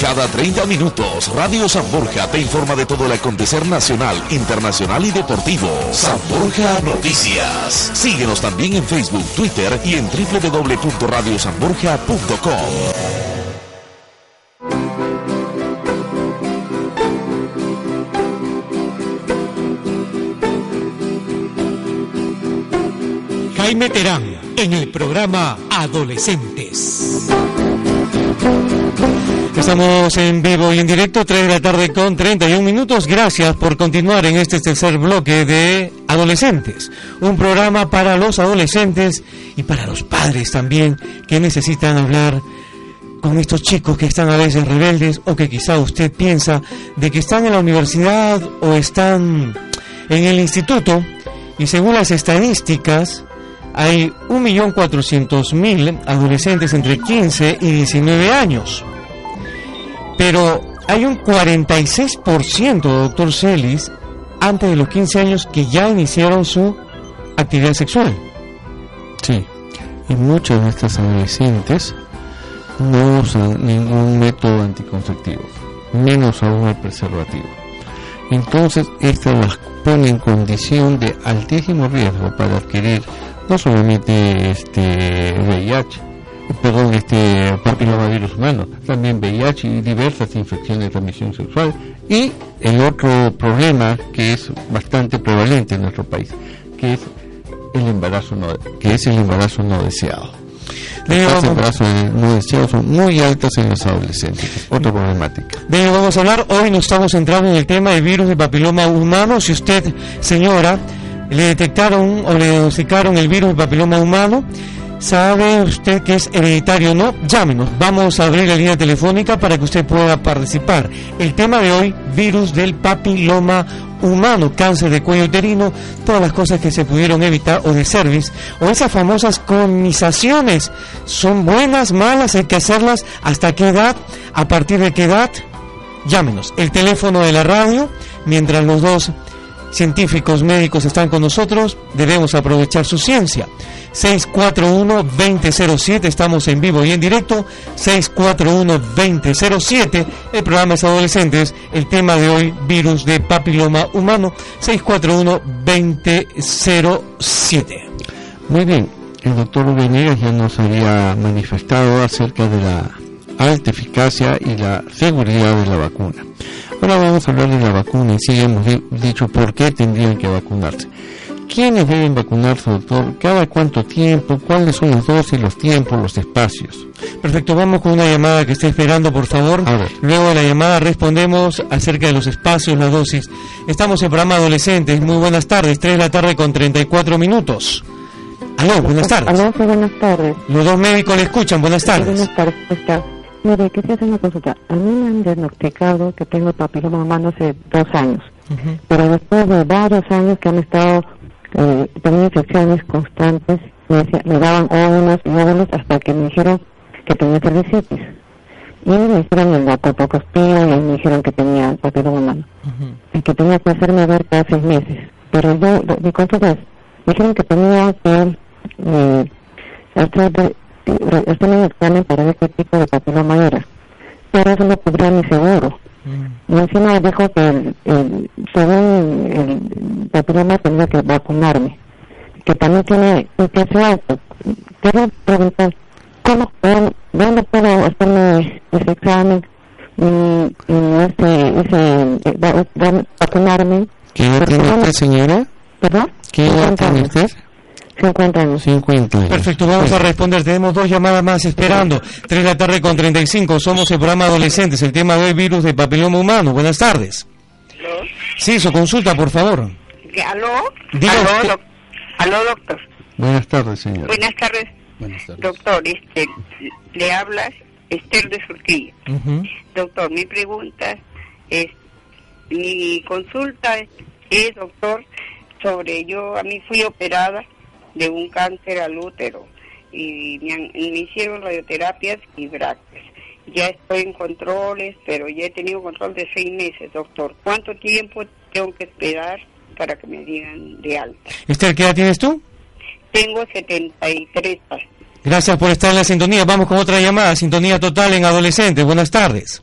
Speaker 1: Cada 30 minutos, Radio San Borja te informa de todo el acontecer nacional, internacional y deportivo. San Borja Noticias. Síguenos también en Facebook, Twitter y en www.radiosanborja.com.
Speaker 2: Jaime Terán en el programa Adolescentes.
Speaker 3: Estamos en vivo y en directo, 3 de la tarde con 31 minutos. Gracias por continuar en este tercer bloque de Adolescentes. Un programa para los adolescentes y para los padres también que necesitan hablar con estos chicos que están a veces rebeldes o que quizá usted piensa de que están en la universidad o están en el instituto y según las estadísticas hay 1.400.000 adolescentes entre 15 y 19 años. Pero hay un 46%, doctor Celis, antes de los 15 años que ya iniciaron su actividad sexual.
Speaker 4: Sí, y muchos de estos adolescentes no usan ningún método anticonceptivo, menos aún el preservativo. Entonces, esto las pone en condición de altísimo riesgo para adquirir no solamente este VIH, perdón, este papilomavirus humano, también VIH y diversas infecciones de transmisión sexual y el otro problema que es bastante prevalente en nuestro país, que es el embarazo no, que es el embarazo no deseado. Las embarazos no deseados son muy altas en los adolescentes. Otra problemática.
Speaker 3: Bien, vamos a hablar. Hoy nos estamos centrando en el tema del virus de papiloma humano. Si usted, señora, le detectaron o le diagnosticaron el virus papiloma humano, ¿sabe usted que es hereditario o no? Llámenos, vamos a abrir la línea telefónica para que usted pueda participar. El tema de hoy, virus del papiloma humano, cáncer de cuello uterino, todas las cosas que se pudieron evitar o de cervix, o esas famosas colonizaciones, ¿son buenas, malas? ¿Hay que hacerlas? ¿Hasta qué edad? ¿A partir de qué edad? Llámenos. El teléfono de la radio, mientras los dos científicos médicos están con nosotros, debemos aprovechar su ciencia. 641-2007, estamos en vivo y en directo. 641-2007, el programa es Adolescentes, el tema de hoy, virus de papiloma humano. 641-2007.
Speaker 4: Muy bien, el doctor Venegas ya nos había manifestado acerca de la alta eficacia y la seguridad de la vacuna. Ahora vamos a hablar de la vacuna y sí hemos dicho por qué tendrían que vacunarse. ¿Quiénes deben vacunarse, doctor? ¿Cada cuánto tiempo? ¿Cuáles son las dosis, los tiempos, los espacios?
Speaker 3: Perfecto, vamos con una llamada que esté esperando, por favor. Luego de la llamada respondemos acerca de los espacios, las dosis. Estamos en programa Adolescentes. Muy buenas tardes, 3 de la tarde con 34 minutos. Aló, buenas tardes.
Speaker 13: Aló, buenas tardes.
Speaker 3: Los dos médicos le escuchan, buenas tardes.
Speaker 13: Buenas tardes, Mire, quería hacer una consulta. A mí me han diagnosticado que tengo papiloma humano hace dos años, pero después de varios años que han estado eh, teniendo infecciones constantes, me, daban óvulos y óvulos hasta que me dijeron que tenía cervicitis. Y me hicieron el laparoscopia y me dijeron que tenía papiloma humano. Y que tenía que hacerme ver cada seis meses. Pero yo, mi consulta es, me dijeron que tenía que eh, el examen para ver qué tipo de papiloma era. Pero eso no cubría mi seguro. Mm. Y encima dijo que el, según el papiloma tenía que vacunarme. Que también tiene infección alto. Quiero preguntar, ¿cómo, ¿dónde puedo hacerme ese examen y, y ese, ese, vacunarme?
Speaker 4: ¿Qué edad tiene usted, señora?
Speaker 13: ¿Perdón?
Speaker 4: ¿Qué edad tiene usted?
Speaker 13: 50 años.
Speaker 4: 50
Speaker 3: Perfecto, vamos a responder. Tenemos dos llamadas más esperando. 3 de la tarde con 35. Somos el programa Adolescentes. El tema de hoy, virus de papiloma humano. Buenas tardes.
Speaker 14: ¿Aló?
Speaker 3: Sí, su consulta, por favor.
Speaker 14: ¿Aló?
Speaker 3: Diga
Speaker 14: ¿Aló,
Speaker 3: usted-
Speaker 14: doc- ¿Aló, doctor?
Speaker 4: Buenas tardes, señor.
Speaker 14: Buenas tardes, doctor. Este, le hablas Esther de Surquillo. Doctor, mi pregunta es, mi consulta es, doctor, sobre yo, a mí fui operada de un cáncer al útero y me, hicieron radioterapias y brackets. Ya estoy en controles, pero ya he tenido control de seis meses, doctor. ¿Cuánto tiempo tengo que esperar para que me digan de alta?
Speaker 3: Esther, ¿qué edad tienes tú?
Speaker 14: Tengo 73
Speaker 3: Gracias por estar en la sintonía. Vamos con otra llamada. Sintonía total en adolescentes. Buenas tardes.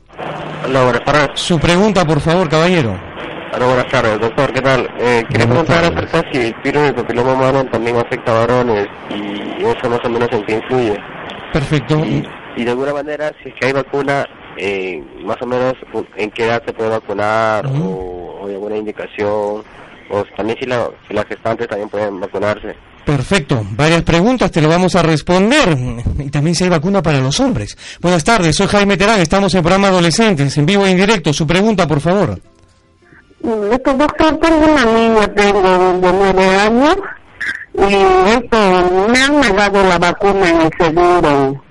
Speaker 15: Hola, buenas tardes.
Speaker 3: Su pregunta, por favor, caballero.
Speaker 15: Hola, buenas tardes, doctor. ¿Qué tal? Eh, quería preguntar acerca si el virus del papiloma humano también afecta a varones y eso más o menos en qué influye.
Speaker 3: Perfecto.
Speaker 15: Y, de alguna manera, si es que hay vacuna, eh, más o menos en qué edad se puede vacunar o, hay alguna indicación o también si, la, si las gestantes también pueden vacunarse.
Speaker 3: Perfecto, varias preguntas, te lo vamos a responder. Y también si hay vacuna para los hombres. Buenas tardes, soy Jaime Terán, estamos en programa Adolescentes, en vivo e indirecto. Su pregunta, por favor.
Speaker 16: Esto, doctor, tengo una niña, tengo de nueve años, y esto, me han negado la vacuna en el seguro.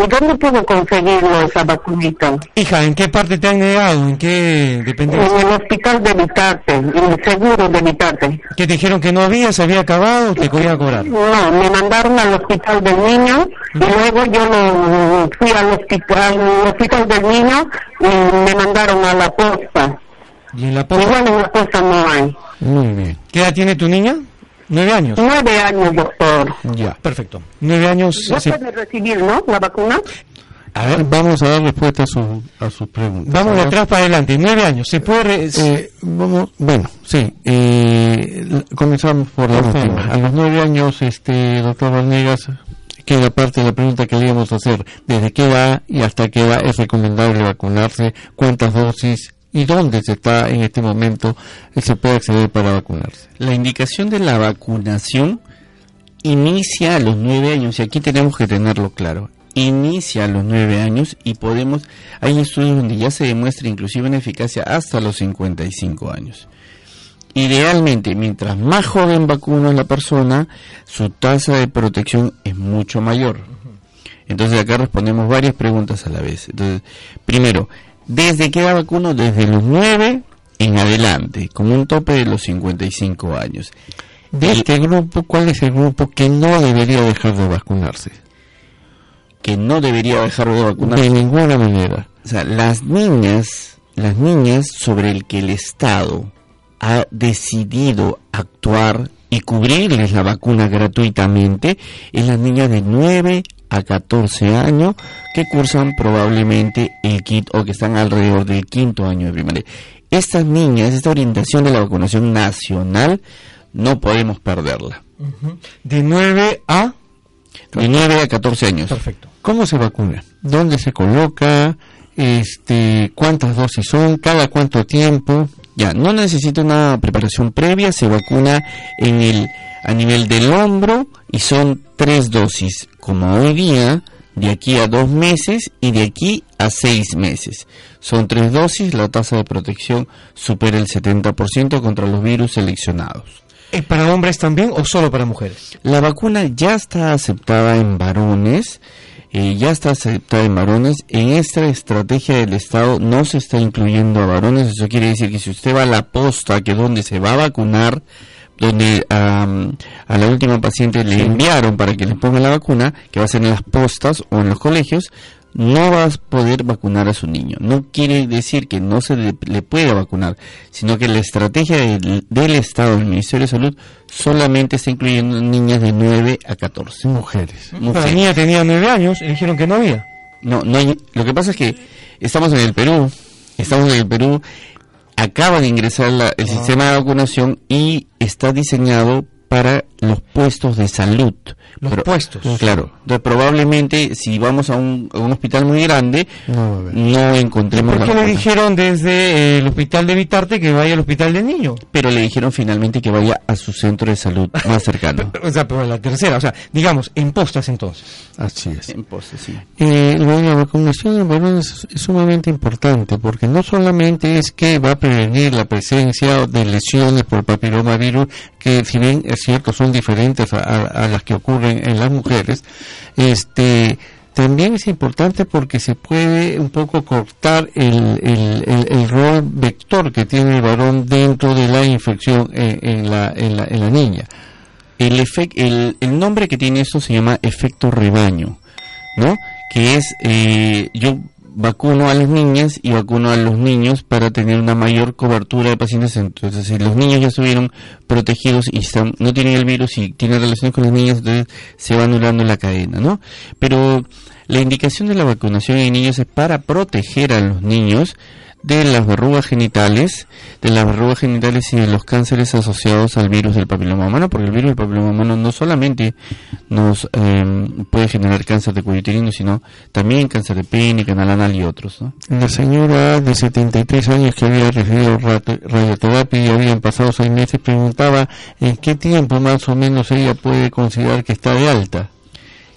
Speaker 16: ¿Y dónde puedo conseguirlo esa vacunita?
Speaker 3: Hija, ¿en qué parte te han negado? ¿En qué dependencia?
Speaker 16: En el hospital de Vitarte, en el seguro de Vitarte.
Speaker 3: ¿Qué te dijeron que no había, se había acabado, te podía cobrar?
Speaker 16: No, me mandaron al hospital del niño y luego yo lo, fui al hospital, al hospital del niño y me mandaron a la posta.
Speaker 3: ¿Y en la posta?
Speaker 16: Igual en la posta no hay.
Speaker 3: Muy bien. ¿Qué edad tiene tu niña? ¿Nueve años?
Speaker 16: Nueve años, doctor.
Speaker 3: Ya, perfecto. Nueve años...
Speaker 16: ¿No puede recibir, no, la vacuna?
Speaker 4: A ver, vamos a dar respuesta a, su, a sus preguntas.
Speaker 3: Vamos de atrás para adelante. Nueve años. ¿Se puede...?
Speaker 4: Eh, vamos, bueno, sí. Eh, comenzamos por la última. A los nueve años, este, doctor Vanegas, queda parte de la pregunta que le íbamos a hacer. ¿Desde qué edad y hasta qué edad es recomendable vacunarse? ¿Cuántas dosis? Y dónde se está en este momento se puede acceder para vacunarse.
Speaker 5: La indicación de la vacunación inicia a los nueve años y aquí tenemos que tenerlo claro. Inicia a los nueve años y podemos, hay estudios donde ya se demuestra inclusive una eficacia hasta los 55 años. Idealmente, mientras más joven vacuna la persona, su tasa de protección es mucho mayor. Entonces acá respondemos varias preguntas a la vez. Entonces, primero, ¿Desde qué edad vacuno? Desde los 9 en adelante, con un tope de los 55 años.
Speaker 4: De este grupo, ¿cuál es el grupo que no debería dejar de vacunarse?
Speaker 5: Que no debería dejar de vacunarse.
Speaker 4: De ninguna manera.
Speaker 5: O sea, las niñas, las niñas sobre el que el Estado ha decidido actuar y cubrirles la vacuna gratuitamente es las niñas de 9 a 14 años que cursan probablemente el kit o que están alrededor del quinto año de primaria. Estas niñas, esta orientación de la vacunación nacional, no podemos perderla.
Speaker 3: De 9 a...
Speaker 5: De 9 a 14 años.
Speaker 3: Perfecto.
Speaker 4: ¿Cómo se vacuna? ¿Dónde se coloca? Este, ¿Cuántas dosis son? ¿Cada cuánto tiempo?
Speaker 5: Ya, no necesita una preparación previa, se vacuna en el, a nivel del hombro y son tres dosis como hoy día, de aquí a dos meses y de aquí a seis meses. Son tres dosis, la tasa de protección supera el 70% contra los virus seleccionados.
Speaker 3: ¿Es para hombres también o solo para mujeres?
Speaker 5: La vacuna ya está aceptada en varones, eh, ya está aceptada en varones. En esta estrategia del Estado no se está incluyendo a varones, eso quiere decir que si usted va a la posta, que es donde se va a vacunar, donde a la última paciente le enviaron para que le ponga la vacuna, que va a ser en las postas o en los colegios, no va a poder vacunar a su niño. No quiere decir que no se le, pueda vacunar, sino que la estrategia del, Estado, del Ministerio de Salud, solamente está incluyendo niñas de 9 a 14.
Speaker 4: Mujeres.
Speaker 3: La niña tenía 9 años y dijeron que no había.
Speaker 5: No, no hay, lo que pasa es que estamos en el Perú, estamos en el Perú acaba de ingresar el sistema de vacunación y está diseñado para los puestos de salud.
Speaker 3: Los puestos.
Speaker 5: Claro. Entonces, probablemente, si vamos a un, hospital muy grande, no, encontremos.
Speaker 3: ¿Por qué le dijeron desde eh, el hospital de Vitarte que vaya al hospital del niño?
Speaker 5: Pero le dijeron finalmente que vaya a su centro de salud más cercano.
Speaker 3: o sea, pero la tercera, o sea, digamos, en postas entonces.
Speaker 4: Así es.
Speaker 5: En postas, sí.
Speaker 4: Eh, la vacunación en es sumamente importante porque no solamente es que va a prevenir la presencia de lesiones por papilomavirus, que si bien es cierto son diferentes a, las que ocurren en las mujeres, este, también es importante porque se puede un poco cortar el, rol vector que tiene el varón dentro de la infección en, la, niña.
Speaker 5: El, el, el nombre que tiene esto se llama efecto rebaño, ¿no? Que es, eh, yo vacuno a las niñas y vacuno a los niños para tener una mayor cobertura de pacientes. Entonces, si los niños ya estuvieron protegidos y están, no tienen el virus y tienen relaciones con las niñas, entonces se va anulando la cadena, ¿no? Pero la indicación de la vacunación en niños es para proteger a los niños de las verrugas genitales, de las verrugas genitales y de los cánceres asociados al virus del papiloma humano, porque el virus del papiloma humano no solamente nos em, puede generar cáncer de cuello uterino, sino también cáncer de pene, canal anal y otros.
Speaker 4: La señora de 73 años que había recibido radioterapia y habían pasado seis meses preguntaba en qué tiempo más o menos ella puede considerar que está de alta.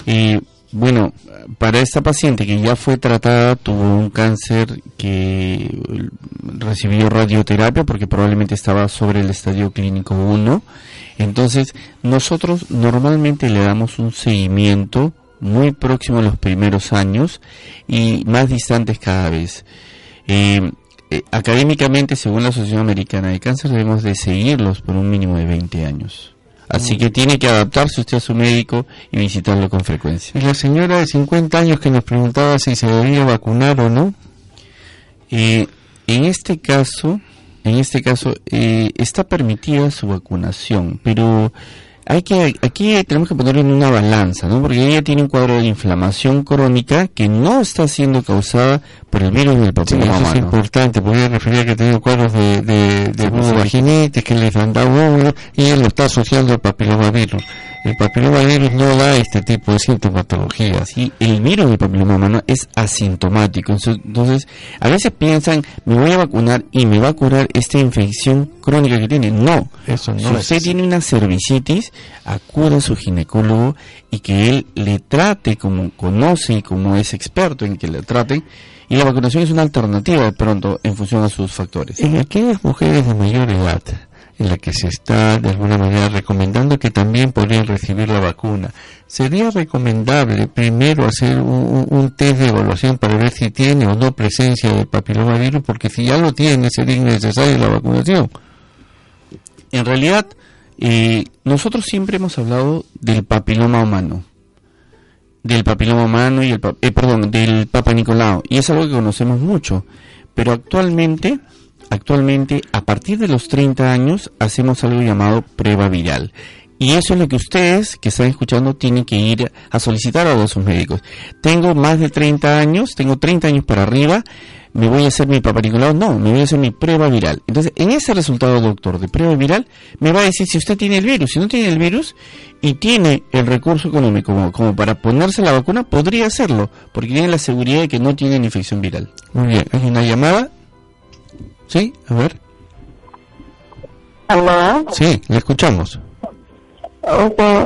Speaker 5: Y bueno, para esta paciente que ya fue tratada, tuvo un cáncer que recibió radioterapia porque probablemente estaba sobre el estadio clínico 1. Entonces, nosotros normalmente le damos un seguimiento muy próximo a los primeros años y más distantes cada vez. Eh, eh, académicamente, según la Asociación Americana de Cáncer, debemos de seguirlos por un mínimo de 20 años. Así que tiene que adaptarse usted a su médico y visitarlo con frecuencia.
Speaker 4: Y la señora de 50 años que nos preguntaba si se debía vacunar o no.
Speaker 5: Eh, en este caso, en este caso eh, está permitida su vacunación, pero hay que aquí tenemos que ponerlo en una balanza, ¿no? Porque ella tiene un cuadro de inflamación crónica que no está siendo causada por el virus del papiloma
Speaker 4: sí, eso es importante, podría referir a que tiene cuadros de, de, de vaginitis, que les han dado y él lo está asociando al papilomavirus. El papilomavirus no da este tipo de sintomatología.
Speaker 5: Sí, el virus del papiloma humano es asintomático. Entonces, a veces piensan, me voy a vacunar y me va a curar esta infección crónica que tiene. No. Eso no si usted tiene una cervicitis, acuda a su ginecólogo y que él le trate como conoce y como es experto en que le traten. Y la vacunación es una alternativa de pronto en función a sus factores.
Speaker 4: En aquellas mujeres de mayor edad, en la que se está de alguna manera recomendando que también podrían recibir la vacuna. Sería recomendable primero hacer un, test de evaluación para ver si tiene o no presencia del papilomavirus, porque si ya lo tiene sería innecesaria la vacunación.
Speaker 5: En realidad, eh, nosotros siempre hemos hablado del papiloma humano, del papiloma humano y el, eh, perdón, del Papa Nicolau, y es algo que conocemos mucho, pero actualmente Actualmente, a partir de los 30 años, hacemos algo llamado prueba viral. Y eso es lo que ustedes que están escuchando tienen que ir a solicitar a sus médicos. Tengo más de 30 años, tengo 30 años para arriba, me voy a hacer mi paparicolado, no, me voy a hacer mi prueba viral. Entonces, en ese resultado, doctor, de prueba viral, me va a decir si usted tiene el virus. Si no tiene el virus y tiene el recurso económico como, como para ponerse la vacuna, podría hacerlo, porque tiene la seguridad de que no tiene infección viral.
Speaker 4: Muy bien, hay una llamada. Sí, a ver.
Speaker 16: ¿Aló?
Speaker 4: Sí, le escuchamos.
Speaker 16: Okay.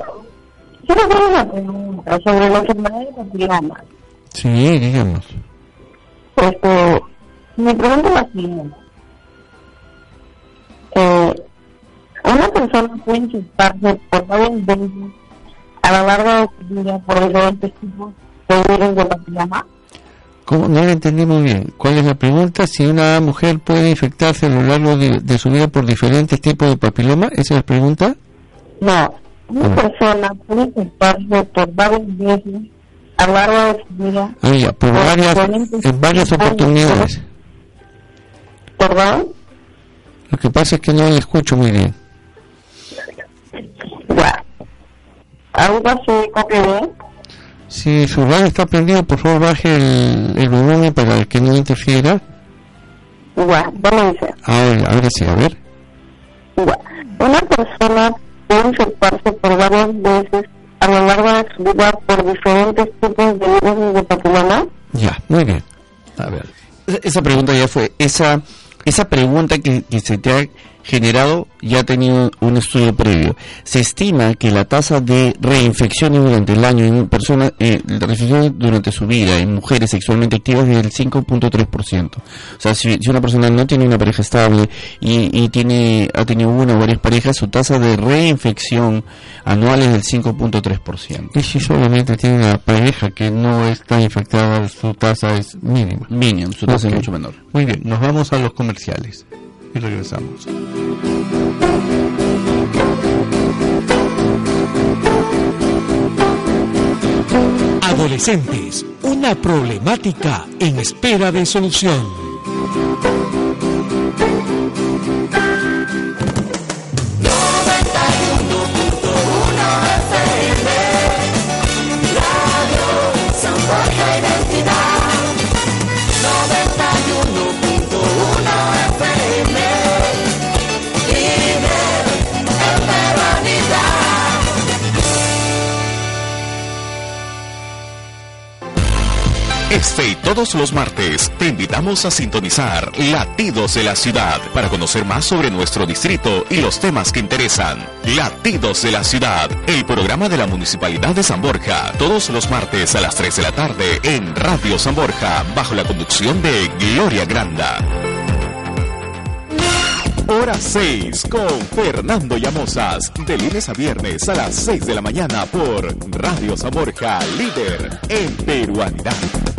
Speaker 16: Quiero hacer una pregunta sobre la enfermedad de papiloma.
Speaker 4: Sí, díganos.
Speaker 16: Este, me pregunto la siguiente. Eh, ¿Una persona puede infectarse por varias veces a lo largo de su vida por diferentes tipos de virus de papiloma?
Speaker 4: ¿Cómo? No lo entendí muy bien. ¿Cuál es la pregunta? Si una mujer puede infectarse a lo largo de, su vida por diferentes tipos de papiloma, ¿esa es la pregunta?
Speaker 16: No, una ah. persona puede infectarse por varias veces a lo largo de su vida.
Speaker 4: Ah, ya, por, varias, en varias oportunidades.
Speaker 16: ¿Perdón?
Speaker 4: Lo que pasa es que no le escucho muy bien.
Speaker 16: ¿Algo así, copia bien?
Speaker 4: Si su radio está prendido, por favor baje el, volumen para que no interfiera.
Speaker 16: Bueno, vamos a
Speaker 4: Ahora, ahora sí, a ver.
Speaker 16: Una persona puede infectarse por varias veces a lo largo de su vida por diferentes tipos de virus de papiloma.
Speaker 4: Ya, muy bien. A ver.
Speaker 5: Esa pregunta ya fue, esa, esa pregunta que, que se te ha generado ya ha tenido un estudio previo. Se estima que la tasa de reinfecciones durante el año en personas, eh, reinfecciones durante su vida en mujeres sexualmente activas es del 5.3%. O sea, si, una persona no tiene una pareja estable y, y, tiene ha tenido una o varias parejas, su tasa de reinfección anual es del 5.3%.
Speaker 4: Y si solamente tiene una pareja que no está infectada, su tasa es mínima.
Speaker 5: Mínima, su tasa es mucho menor.
Speaker 4: Muy bien, nos vamos a los comerciales y regresamos.
Speaker 2: Adolescentes, una problemática en espera de solución.
Speaker 1: Todos los martes te invitamos a sintonizar Latidos de la Ciudad para conocer más sobre nuestro distrito y los temas que interesan. Latidos de la Ciudad, el programa de la Municipalidad de San Borja, todos los martes a las 3 de la tarde en Radio San Borja, bajo la conducción de Gloria Granda. Hora 6 con Fernando Llamosas, de lunes a viernes a las 6 de la mañana por Radio San Borja, líder en peruanidad.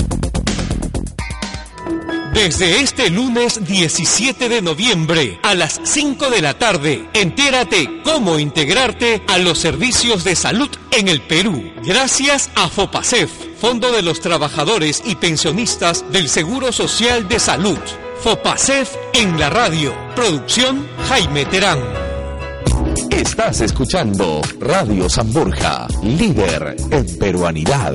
Speaker 2: Desde este lunes 17 de noviembre a las 5 de la tarde, entérate cómo integrarte a los servicios de salud en el Perú. Gracias a FOPASEF, Fondo de los Trabajadores y Pensionistas del Seguro Social de Salud. FOPASEF en la radio. Producción Jaime Terán.
Speaker 1: Estás escuchando Radio San líder en peruanidad.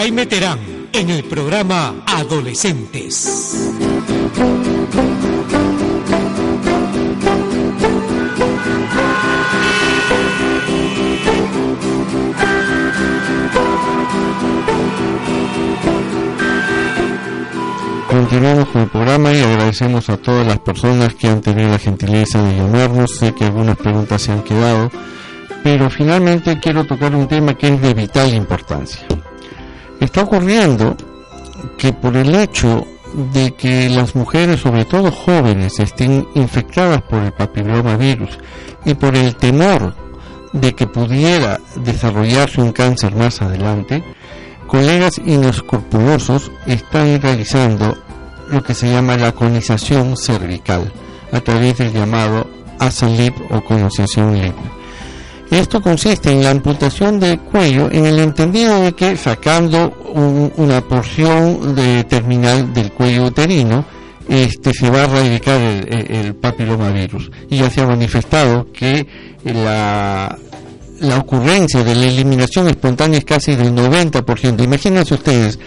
Speaker 2: Jaime Terán en el programa Adolescentes.
Speaker 4: Continuamos con el programa y agradecemos a todas las personas que han tenido la gentileza de llamarnos. Sé que algunas preguntas se han quedado, pero finalmente quiero tocar un tema que es de vital importancia. Está ocurriendo que por el hecho de que las mujeres, sobre todo jóvenes, estén infectadas por el papilomavirus y por el temor de que pudiera desarrollarse un cáncer más adelante, colegas inescrupulosos están realizando lo que se llama la conización cervical a través del llamado ASALIP o conización LIP. Esto consiste en la amputación del cuello en el entendido de que sacando una porción de terminal del cuello uterino, este, se va a erradicar el, papilomavirus. Y ya se ha manifestado que la, la ocurrencia de la eliminación espontánea es casi del 90%. Imagínense ustedes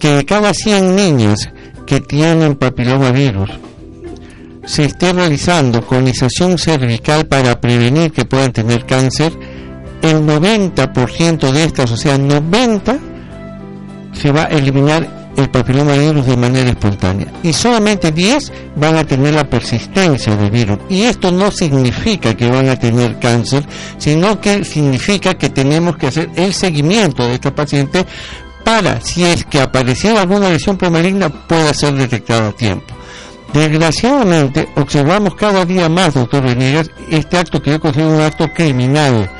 Speaker 4: que de cada 100 niñas que tienen papilomavirus, se esté realizando colonización cervical para prevenir que puedan tener cáncer, el 90% de estas, o sea, 90, se va a eliminar el papiloma virus de manera espontánea. Y solamente 10 van a tener la persistencia del virus. Y esto no significa que van a tener cáncer, sino que significa que tenemos que hacer el seguimiento de esta paciente para, si es que apareciera alguna lesión premaligna, pueda ser detectada a tiempo. Desgraciadamente, observamos cada día más, doctor Venegas, este acto que yo considero un acto criminal,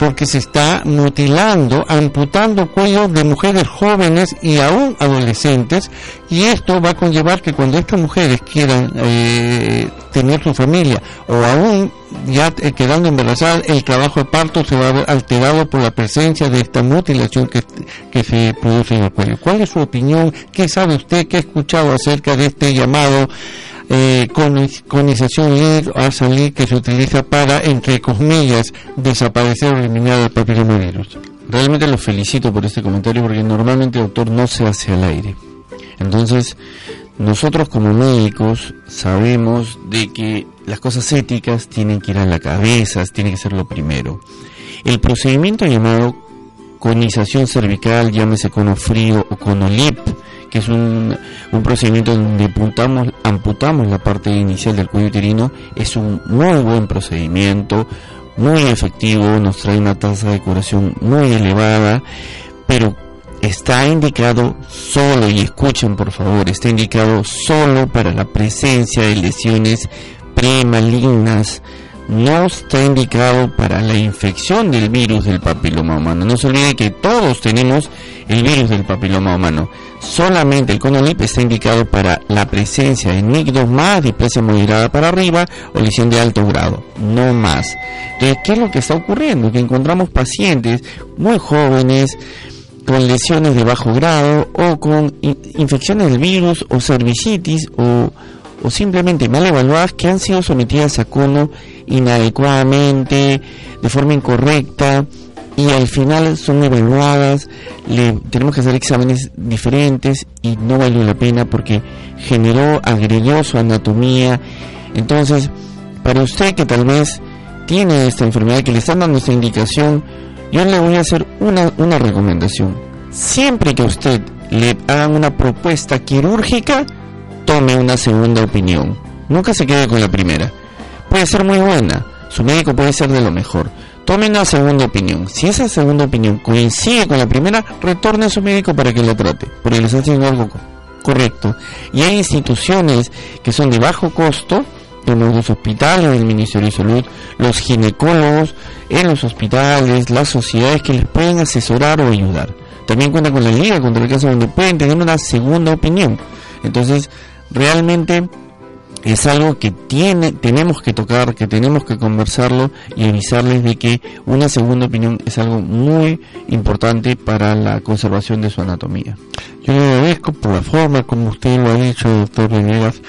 Speaker 4: porque se está mutilando, amputando cuellos de mujeres jóvenes y aún adolescentes, y esto va a conllevar que cuando estas mujeres quieran eh, tener su familia o aún ya eh, quedando embarazadas, el trabajo de parto se va a ver alterado por la presencia de esta mutilación que, que se produce en el cuello. ¿Cuál es su opinión? ¿Qué sabe usted? ¿Qué ha escuchado acerca de este llamado eh, conización LIR que se utiliza para, entre comillas, desaparecer o eliminar el papilomavirus?
Speaker 5: Realmente lo felicito por este comentario porque normalmente, doctor, no se hace al aire. Entonces, nosotros como médicos sabemos de que las cosas éticas tienen que ir a la cabeza, tiene que ser lo primero. El procedimiento llamado conización cervical, llámese conofrío o conolip, que es un, un procedimiento donde amputamos, amputamos la parte inicial del cuello uterino, es un muy buen procedimiento, muy efectivo, nos trae una tasa de curación muy elevada, pero está indicado solo, y escuchen por favor, está indicado solo para la presencia de lesiones premalignas, no está indicado para la infección del virus del papiloma humano. No se olvide que todos tenemos el virus del papiloma humano. Solamente el conolip está indicado para la presencia de más displasia moderada para arriba o lesión de alto grado, no más. Entonces, ¿qué es lo que está ocurriendo? Que encontramos pacientes muy jóvenes, con lesiones de bajo grado o con infecciones del virus o cervicitis o, o simplemente mal evaluadas que han sido sometidas a cono inadecuadamente, de forma incorrecta y al final son evaluadas, le, tenemos que hacer exámenes diferentes y no valió la pena porque generó, agredió su anatomía. Entonces, para usted que tal vez tiene esta enfermedad, que le están dando esta indicación, yo le voy a hacer una, una recomendación. Siempre que usted le hagan una propuesta quirúrgica, tome una segunda opinión. Nunca se quede con la primera. Puede ser muy buena, su médico puede ser de lo mejor. Tome una segunda opinión. Si esa segunda opinión coincide con la primera, retorne a su médico para que lo trate, porque le está haciendo algo correcto. Y hay instituciones que son de bajo costo, como los hospitales del Ministerio de Salud, los ginecólogos en los hospitales, las sociedades que les pueden asesorar o ayudar. También cuenta con la Liga contra el Cáncer donde pueden tener una segunda opinión. Entonces, realmente es algo que tiene, tenemos que tocar, que tenemos que conversarlo y avisarles de que una segunda opinión es algo muy importante para la conservación de su anatomía.
Speaker 4: Yo le agradezco por la forma como usted lo ha dicho, doctor Venegas.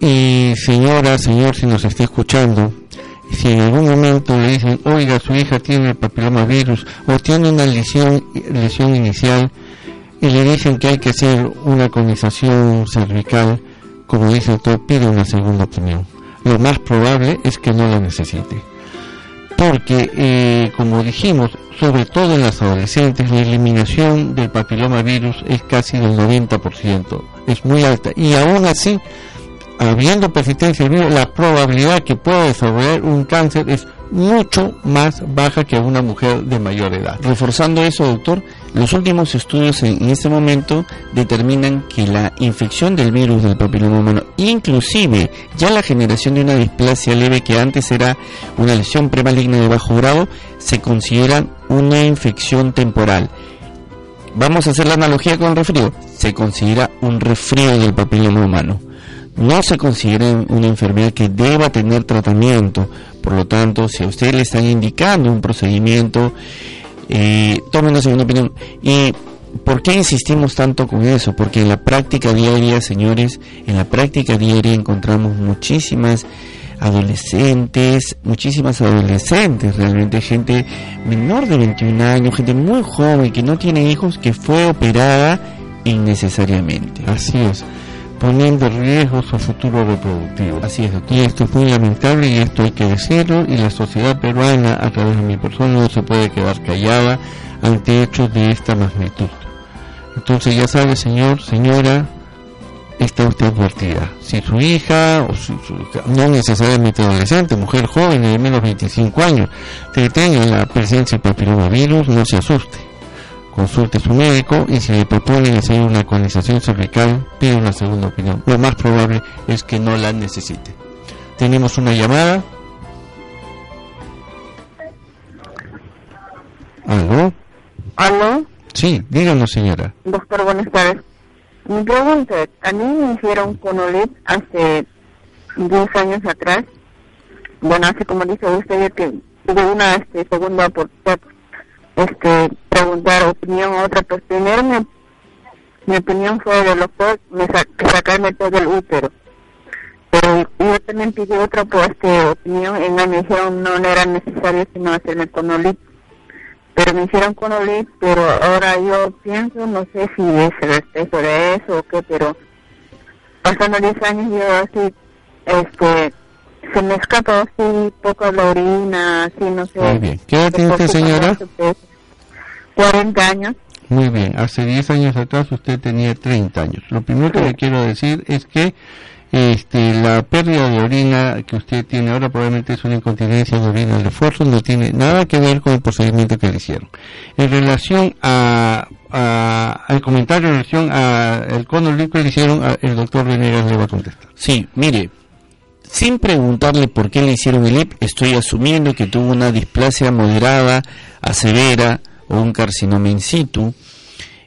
Speaker 4: Y señora, señor, si nos está escuchando, si en algún momento le dicen, oiga, su hija tiene papilomavirus o tiene una lesión, lesión inicial y le dicen que hay que hacer una conización cervical, como dice el doctor, pide una segunda opinión. Lo más probable es que no lo necesite. Porque, eh, como dijimos, sobre todo en las adolescentes, la eliminación del papilomavirus es casi del 90%. Es muy alta. Y aún así, habiendo persistencia del la probabilidad que pueda desarrollar un cáncer es mucho más baja que una mujer de mayor edad.
Speaker 5: Reforzando eso, doctor, los últimos estudios en, este momento determinan que la infección del virus del papiloma humano, inclusive ya la generación de una displasia leve que antes era una lesión premaligna de bajo grado, se considera una infección temporal. Vamos a hacer la analogía con el resfrío. Se considera un resfrío del papiloma humano no se considera una enfermedad que deba tener tratamiento. Por lo tanto, si a usted le están indicando un procedimiento, eh, tome una segunda opinión. ¿Y por qué insistimos tanto con eso? Porque en la práctica diaria, señores, en la práctica diaria encontramos muchísimas adolescentes, muchísimas adolescentes, realmente gente menor de 21 años, gente muy joven que no tiene hijos, que fue operada innecesariamente.
Speaker 4: Así es poniendo en riesgo su futuro reproductivo.
Speaker 5: Así es,
Speaker 4: Y esto es muy lamentable y esto hay que decirlo y la sociedad peruana a través de mi persona no se puede quedar callada ante hechos de esta magnitud. Entonces ya sabe, señor, señora, está usted advertida. Si su hija, o su, no necesariamente adolescente, mujer joven de menos de 25 años, que tenga la presencia del papilomavirus, no se asuste consulte a su médico y si le proponen hacer una colonización cervical, pide una segunda opinión. Lo más probable es que no la necesite. Tenemos una llamada. ¿Aló?
Speaker 16: ¿Aló?
Speaker 4: Sí, díganos señora.
Speaker 16: Doctor, buenas tardes. Mi pregunta, a mí me hicieron conolit hace 10 años atrás. Bueno, hace como dice usted que tuve una este, segunda oportunidad este preguntar opinión a otra pues primero mi, mi opinión fue del doctor me sacarme todo el útero pero yo también pidí otra pues, este, opinión y me dijeron no, no era necesario sino hacerme conolit pero me hicieron conolit pero ahora yo pienso no sé si es respeto de eso o qué pero pasando 10 años yo así este se me escapa así poco la orina, así no sé.
Speaker 4: Muy bien. ¿Qué edad tiene usted, señora?
Speaker 16: 40 años.
Speaker 4: Muy bien, hace 10 años atrás usted tenía 30 años. Lo primero que le quiero decir es que este, la pérdida de orina que usted tiene ahora probablemente es una incontinencia de orina de esfuerzo, no tiene nada que ver con el procedimiento que le hicieron. En relación a, al comentario en relación al cono que le hicieron, el doctor Venegas le va a contestar.
Speaker 5: Sí, mire, sin preguntarle por qué le hicieron el IP, estoy asumiendo que tuvo una displasia moderada a severa o un carcinoma in situ.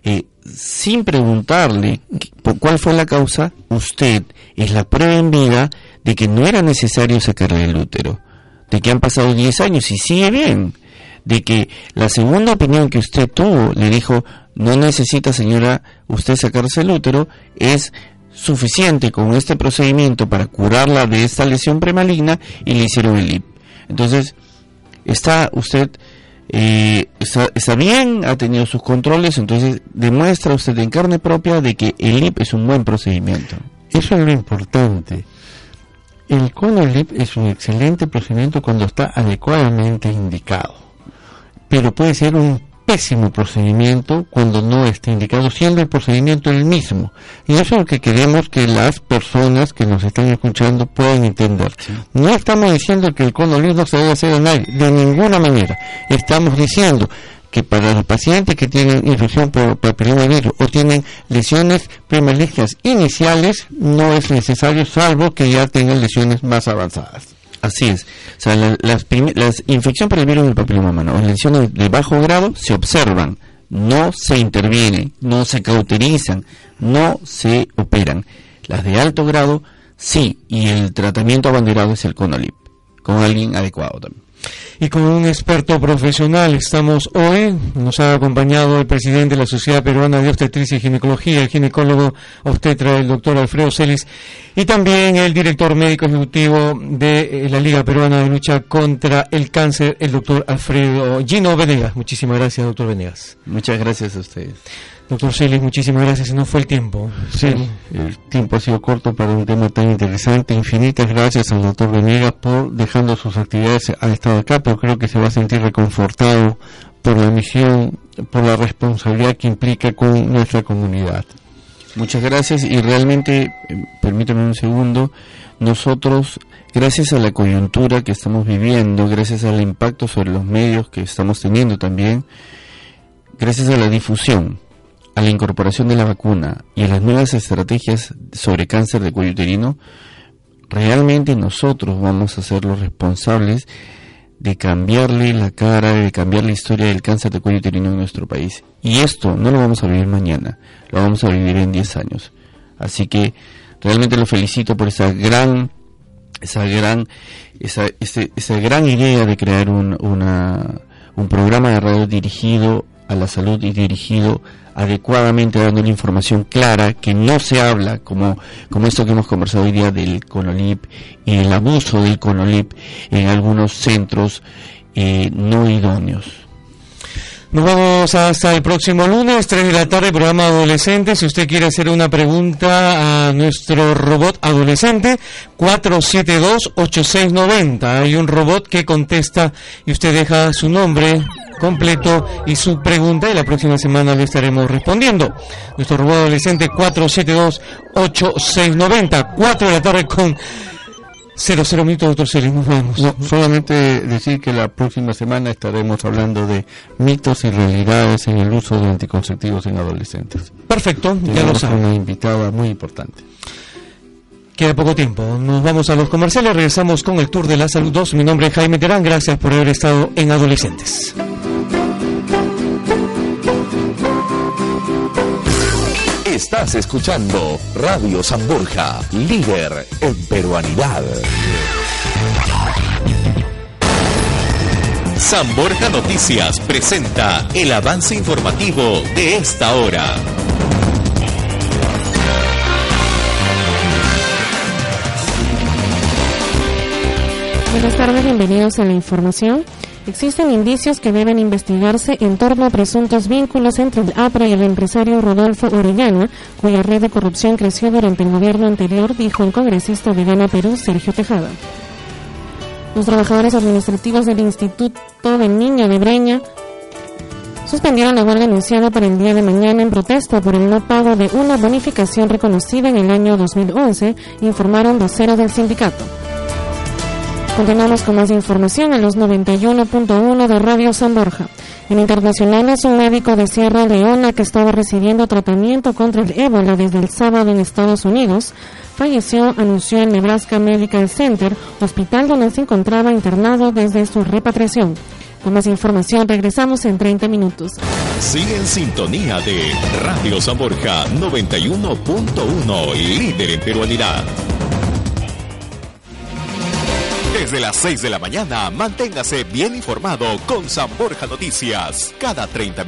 Speaker 5: Eh, sin preguntarle cuál fue la causa, usted es la prueba en vida de que no era necesario sacarle el útero, de que han pasado 10 años y sigue bien, de que la segunda opinión que usted tuvo le dijo no necesita señora usted sacarse el útero, es suficiente con este procedimiento para curarla de esta lesión premaligna y le hicieron el LIP. Entonces, está usted eh, está, bien, ha tenido sus controles, entonces demuestra usted en carne propia de que el LIP es un buen procedimiento.
Speaker 4: Eso es lo importante. El cono LIP es un excelente procedimiento cuando está adecuadamente indicado, pero puede ser un pésimo procedimiento cuando no está indicado, siendo el procedimiento el mismo. Y eso es lo que queremos que las personas que nos están escuchando puedan entender. No estamos diciendo que el colon no se debe hacer a nadie, de ninguna manera. Estamos diciendo que para los pacientes que tienen infección por papillomavirus o tienen lesiones premalignas iniciales, no es necesario, salvo que ya tengan lesiones más avanzadas.
Speaker 5: Así es. O sea, las, las infecciones por el virus del papiloma humano o lesiones de bajo grado se observan, no se intervienen, no se cauterizan, no se operan. Las de alto grado, sí, y el tratamiento abanderado es el Conolip, con alguien adecuado también
Speaker 3: y con un experto profesional. Estamos hoy, nos ha acompañado el presidente de la Sociedad Peruana de Obstetricia y Ginecología, el ginecólogo obstetra, el doctor Alfredo Celis, y también el director médico ejecutivo de eh, la Liga Peruana de Lucha contra el Cáncer, el doctor Alfredo Gino Venegas. Muchísimas gracias, doctor Venegas.
Speaker 5: Muchas gracias a ustedes.
Speaker 3: Doctor Celis, muchísimas gracias. Nos fue el tiempo.
Speaker 4: Sí, el tiempo ha sido corto para un tema tan interesante. Infinitas gracias al doctor Venegas por dejando sus actividades. Ha estado acá, pero creo que se va a sentir reconfortado por la misión, por la responsabilidad que implica con nuestra comunidad.
Speaker 5: Muchas gracias y realmente, eh, permítame un segundo, nosotros, gracias a la coyuntura que estamos viviendo, gracias al impacto sobre los medios que estamos teniendo también, gracias a la difusión, a la incorporación de la vacuna y a las nuevas estrategias sobre cáncer de cuello uterino, realmente nosotros vamos a ser los responsables de cambiarle la cara, de cambiar la historia del cáncer de cuello uterino en nuestro país. Y esto no lo vamos a vivir mañana, lo vamos a vivir en 10 años. Así que realmente lo felicito por esa gran, esa gran, esa, esa gran idea de crear un, un programa de radio dirigido a la salud y dirigido adecuadamente dando una información clara que no se habla como, como esto que hemos conversado hoy día del conolip y el abuso del conolip en algunos centros eh, no idóneos.
Speaker 3: Nos vamos hasta el próximo lunes, 3 de la tarde, programa adolescente. Si usted quiere hacer una pregunta a nuestro robot adolescente, 472-8690. Hay un robot que contesta y usted deja su nombre, completo y su pregunta y la próxima semana le estaremos respondiendo. Nuestro robot adolescente 472-8690, 4 de la tarde con 00 minutos, doctor Celis, nos vamos.
Speaker 4: No, solamente decir que la próxima semana estaremos hablando de mitos y realidades en el uso de anticonceptivos en adolescentes.
Speaker 3: Perfecto, ya lo saben.
Speaker 4: una invitada muy importante.
Speaker 3: Queda poco tiempo. Nos vamos a los comerciales. Regresamos con el Tour de la Salud 2. Mi nombre es Jaime Terán. Gracias por haber estado en Adolescentes.
Speaker 1: Estás escuchando Radio San Borja, líder en peruanidad. San Borja Noticias presenta el avance informativo de esta hora.
Speaker 11: Buenas tardes, bienvenidos a la información. Existen indicios que deben investigarse en torno a presuntos vínculos entre el APRA y el empresario Rodolfo Orellana, cuya red de corrupción creció durante el gobierno anterior, dijo el congresista de Gana Perú, Sergio Tejada. Los trabajadores administrativos del Instituto del Niño de Breña suspendieron la huelga anunciada para el día de mañana en protesta por el no pago de una bonificación reconocida en el año 2011, informaron voceros del sindicato. Continuamos con más información en los 91.1 de Radio San Borja. En internacionales, un médico de Sierra Leona que estaba recibiendo tratamiento contra el ébola desde el sábado en Estados Unidos falleció, anunció el Nebraska Medical Center, hospital donde se encontraba internado desde su repatriación. Con más información regresamos en 30 minutos.
Speaker 1: Sigue en sintonía de Radio San Borja 91.1, líder en peruanidad. Desde las 6 de la mañana, manténgase bien informado con San Borja Noticias. Cada 30 minutos.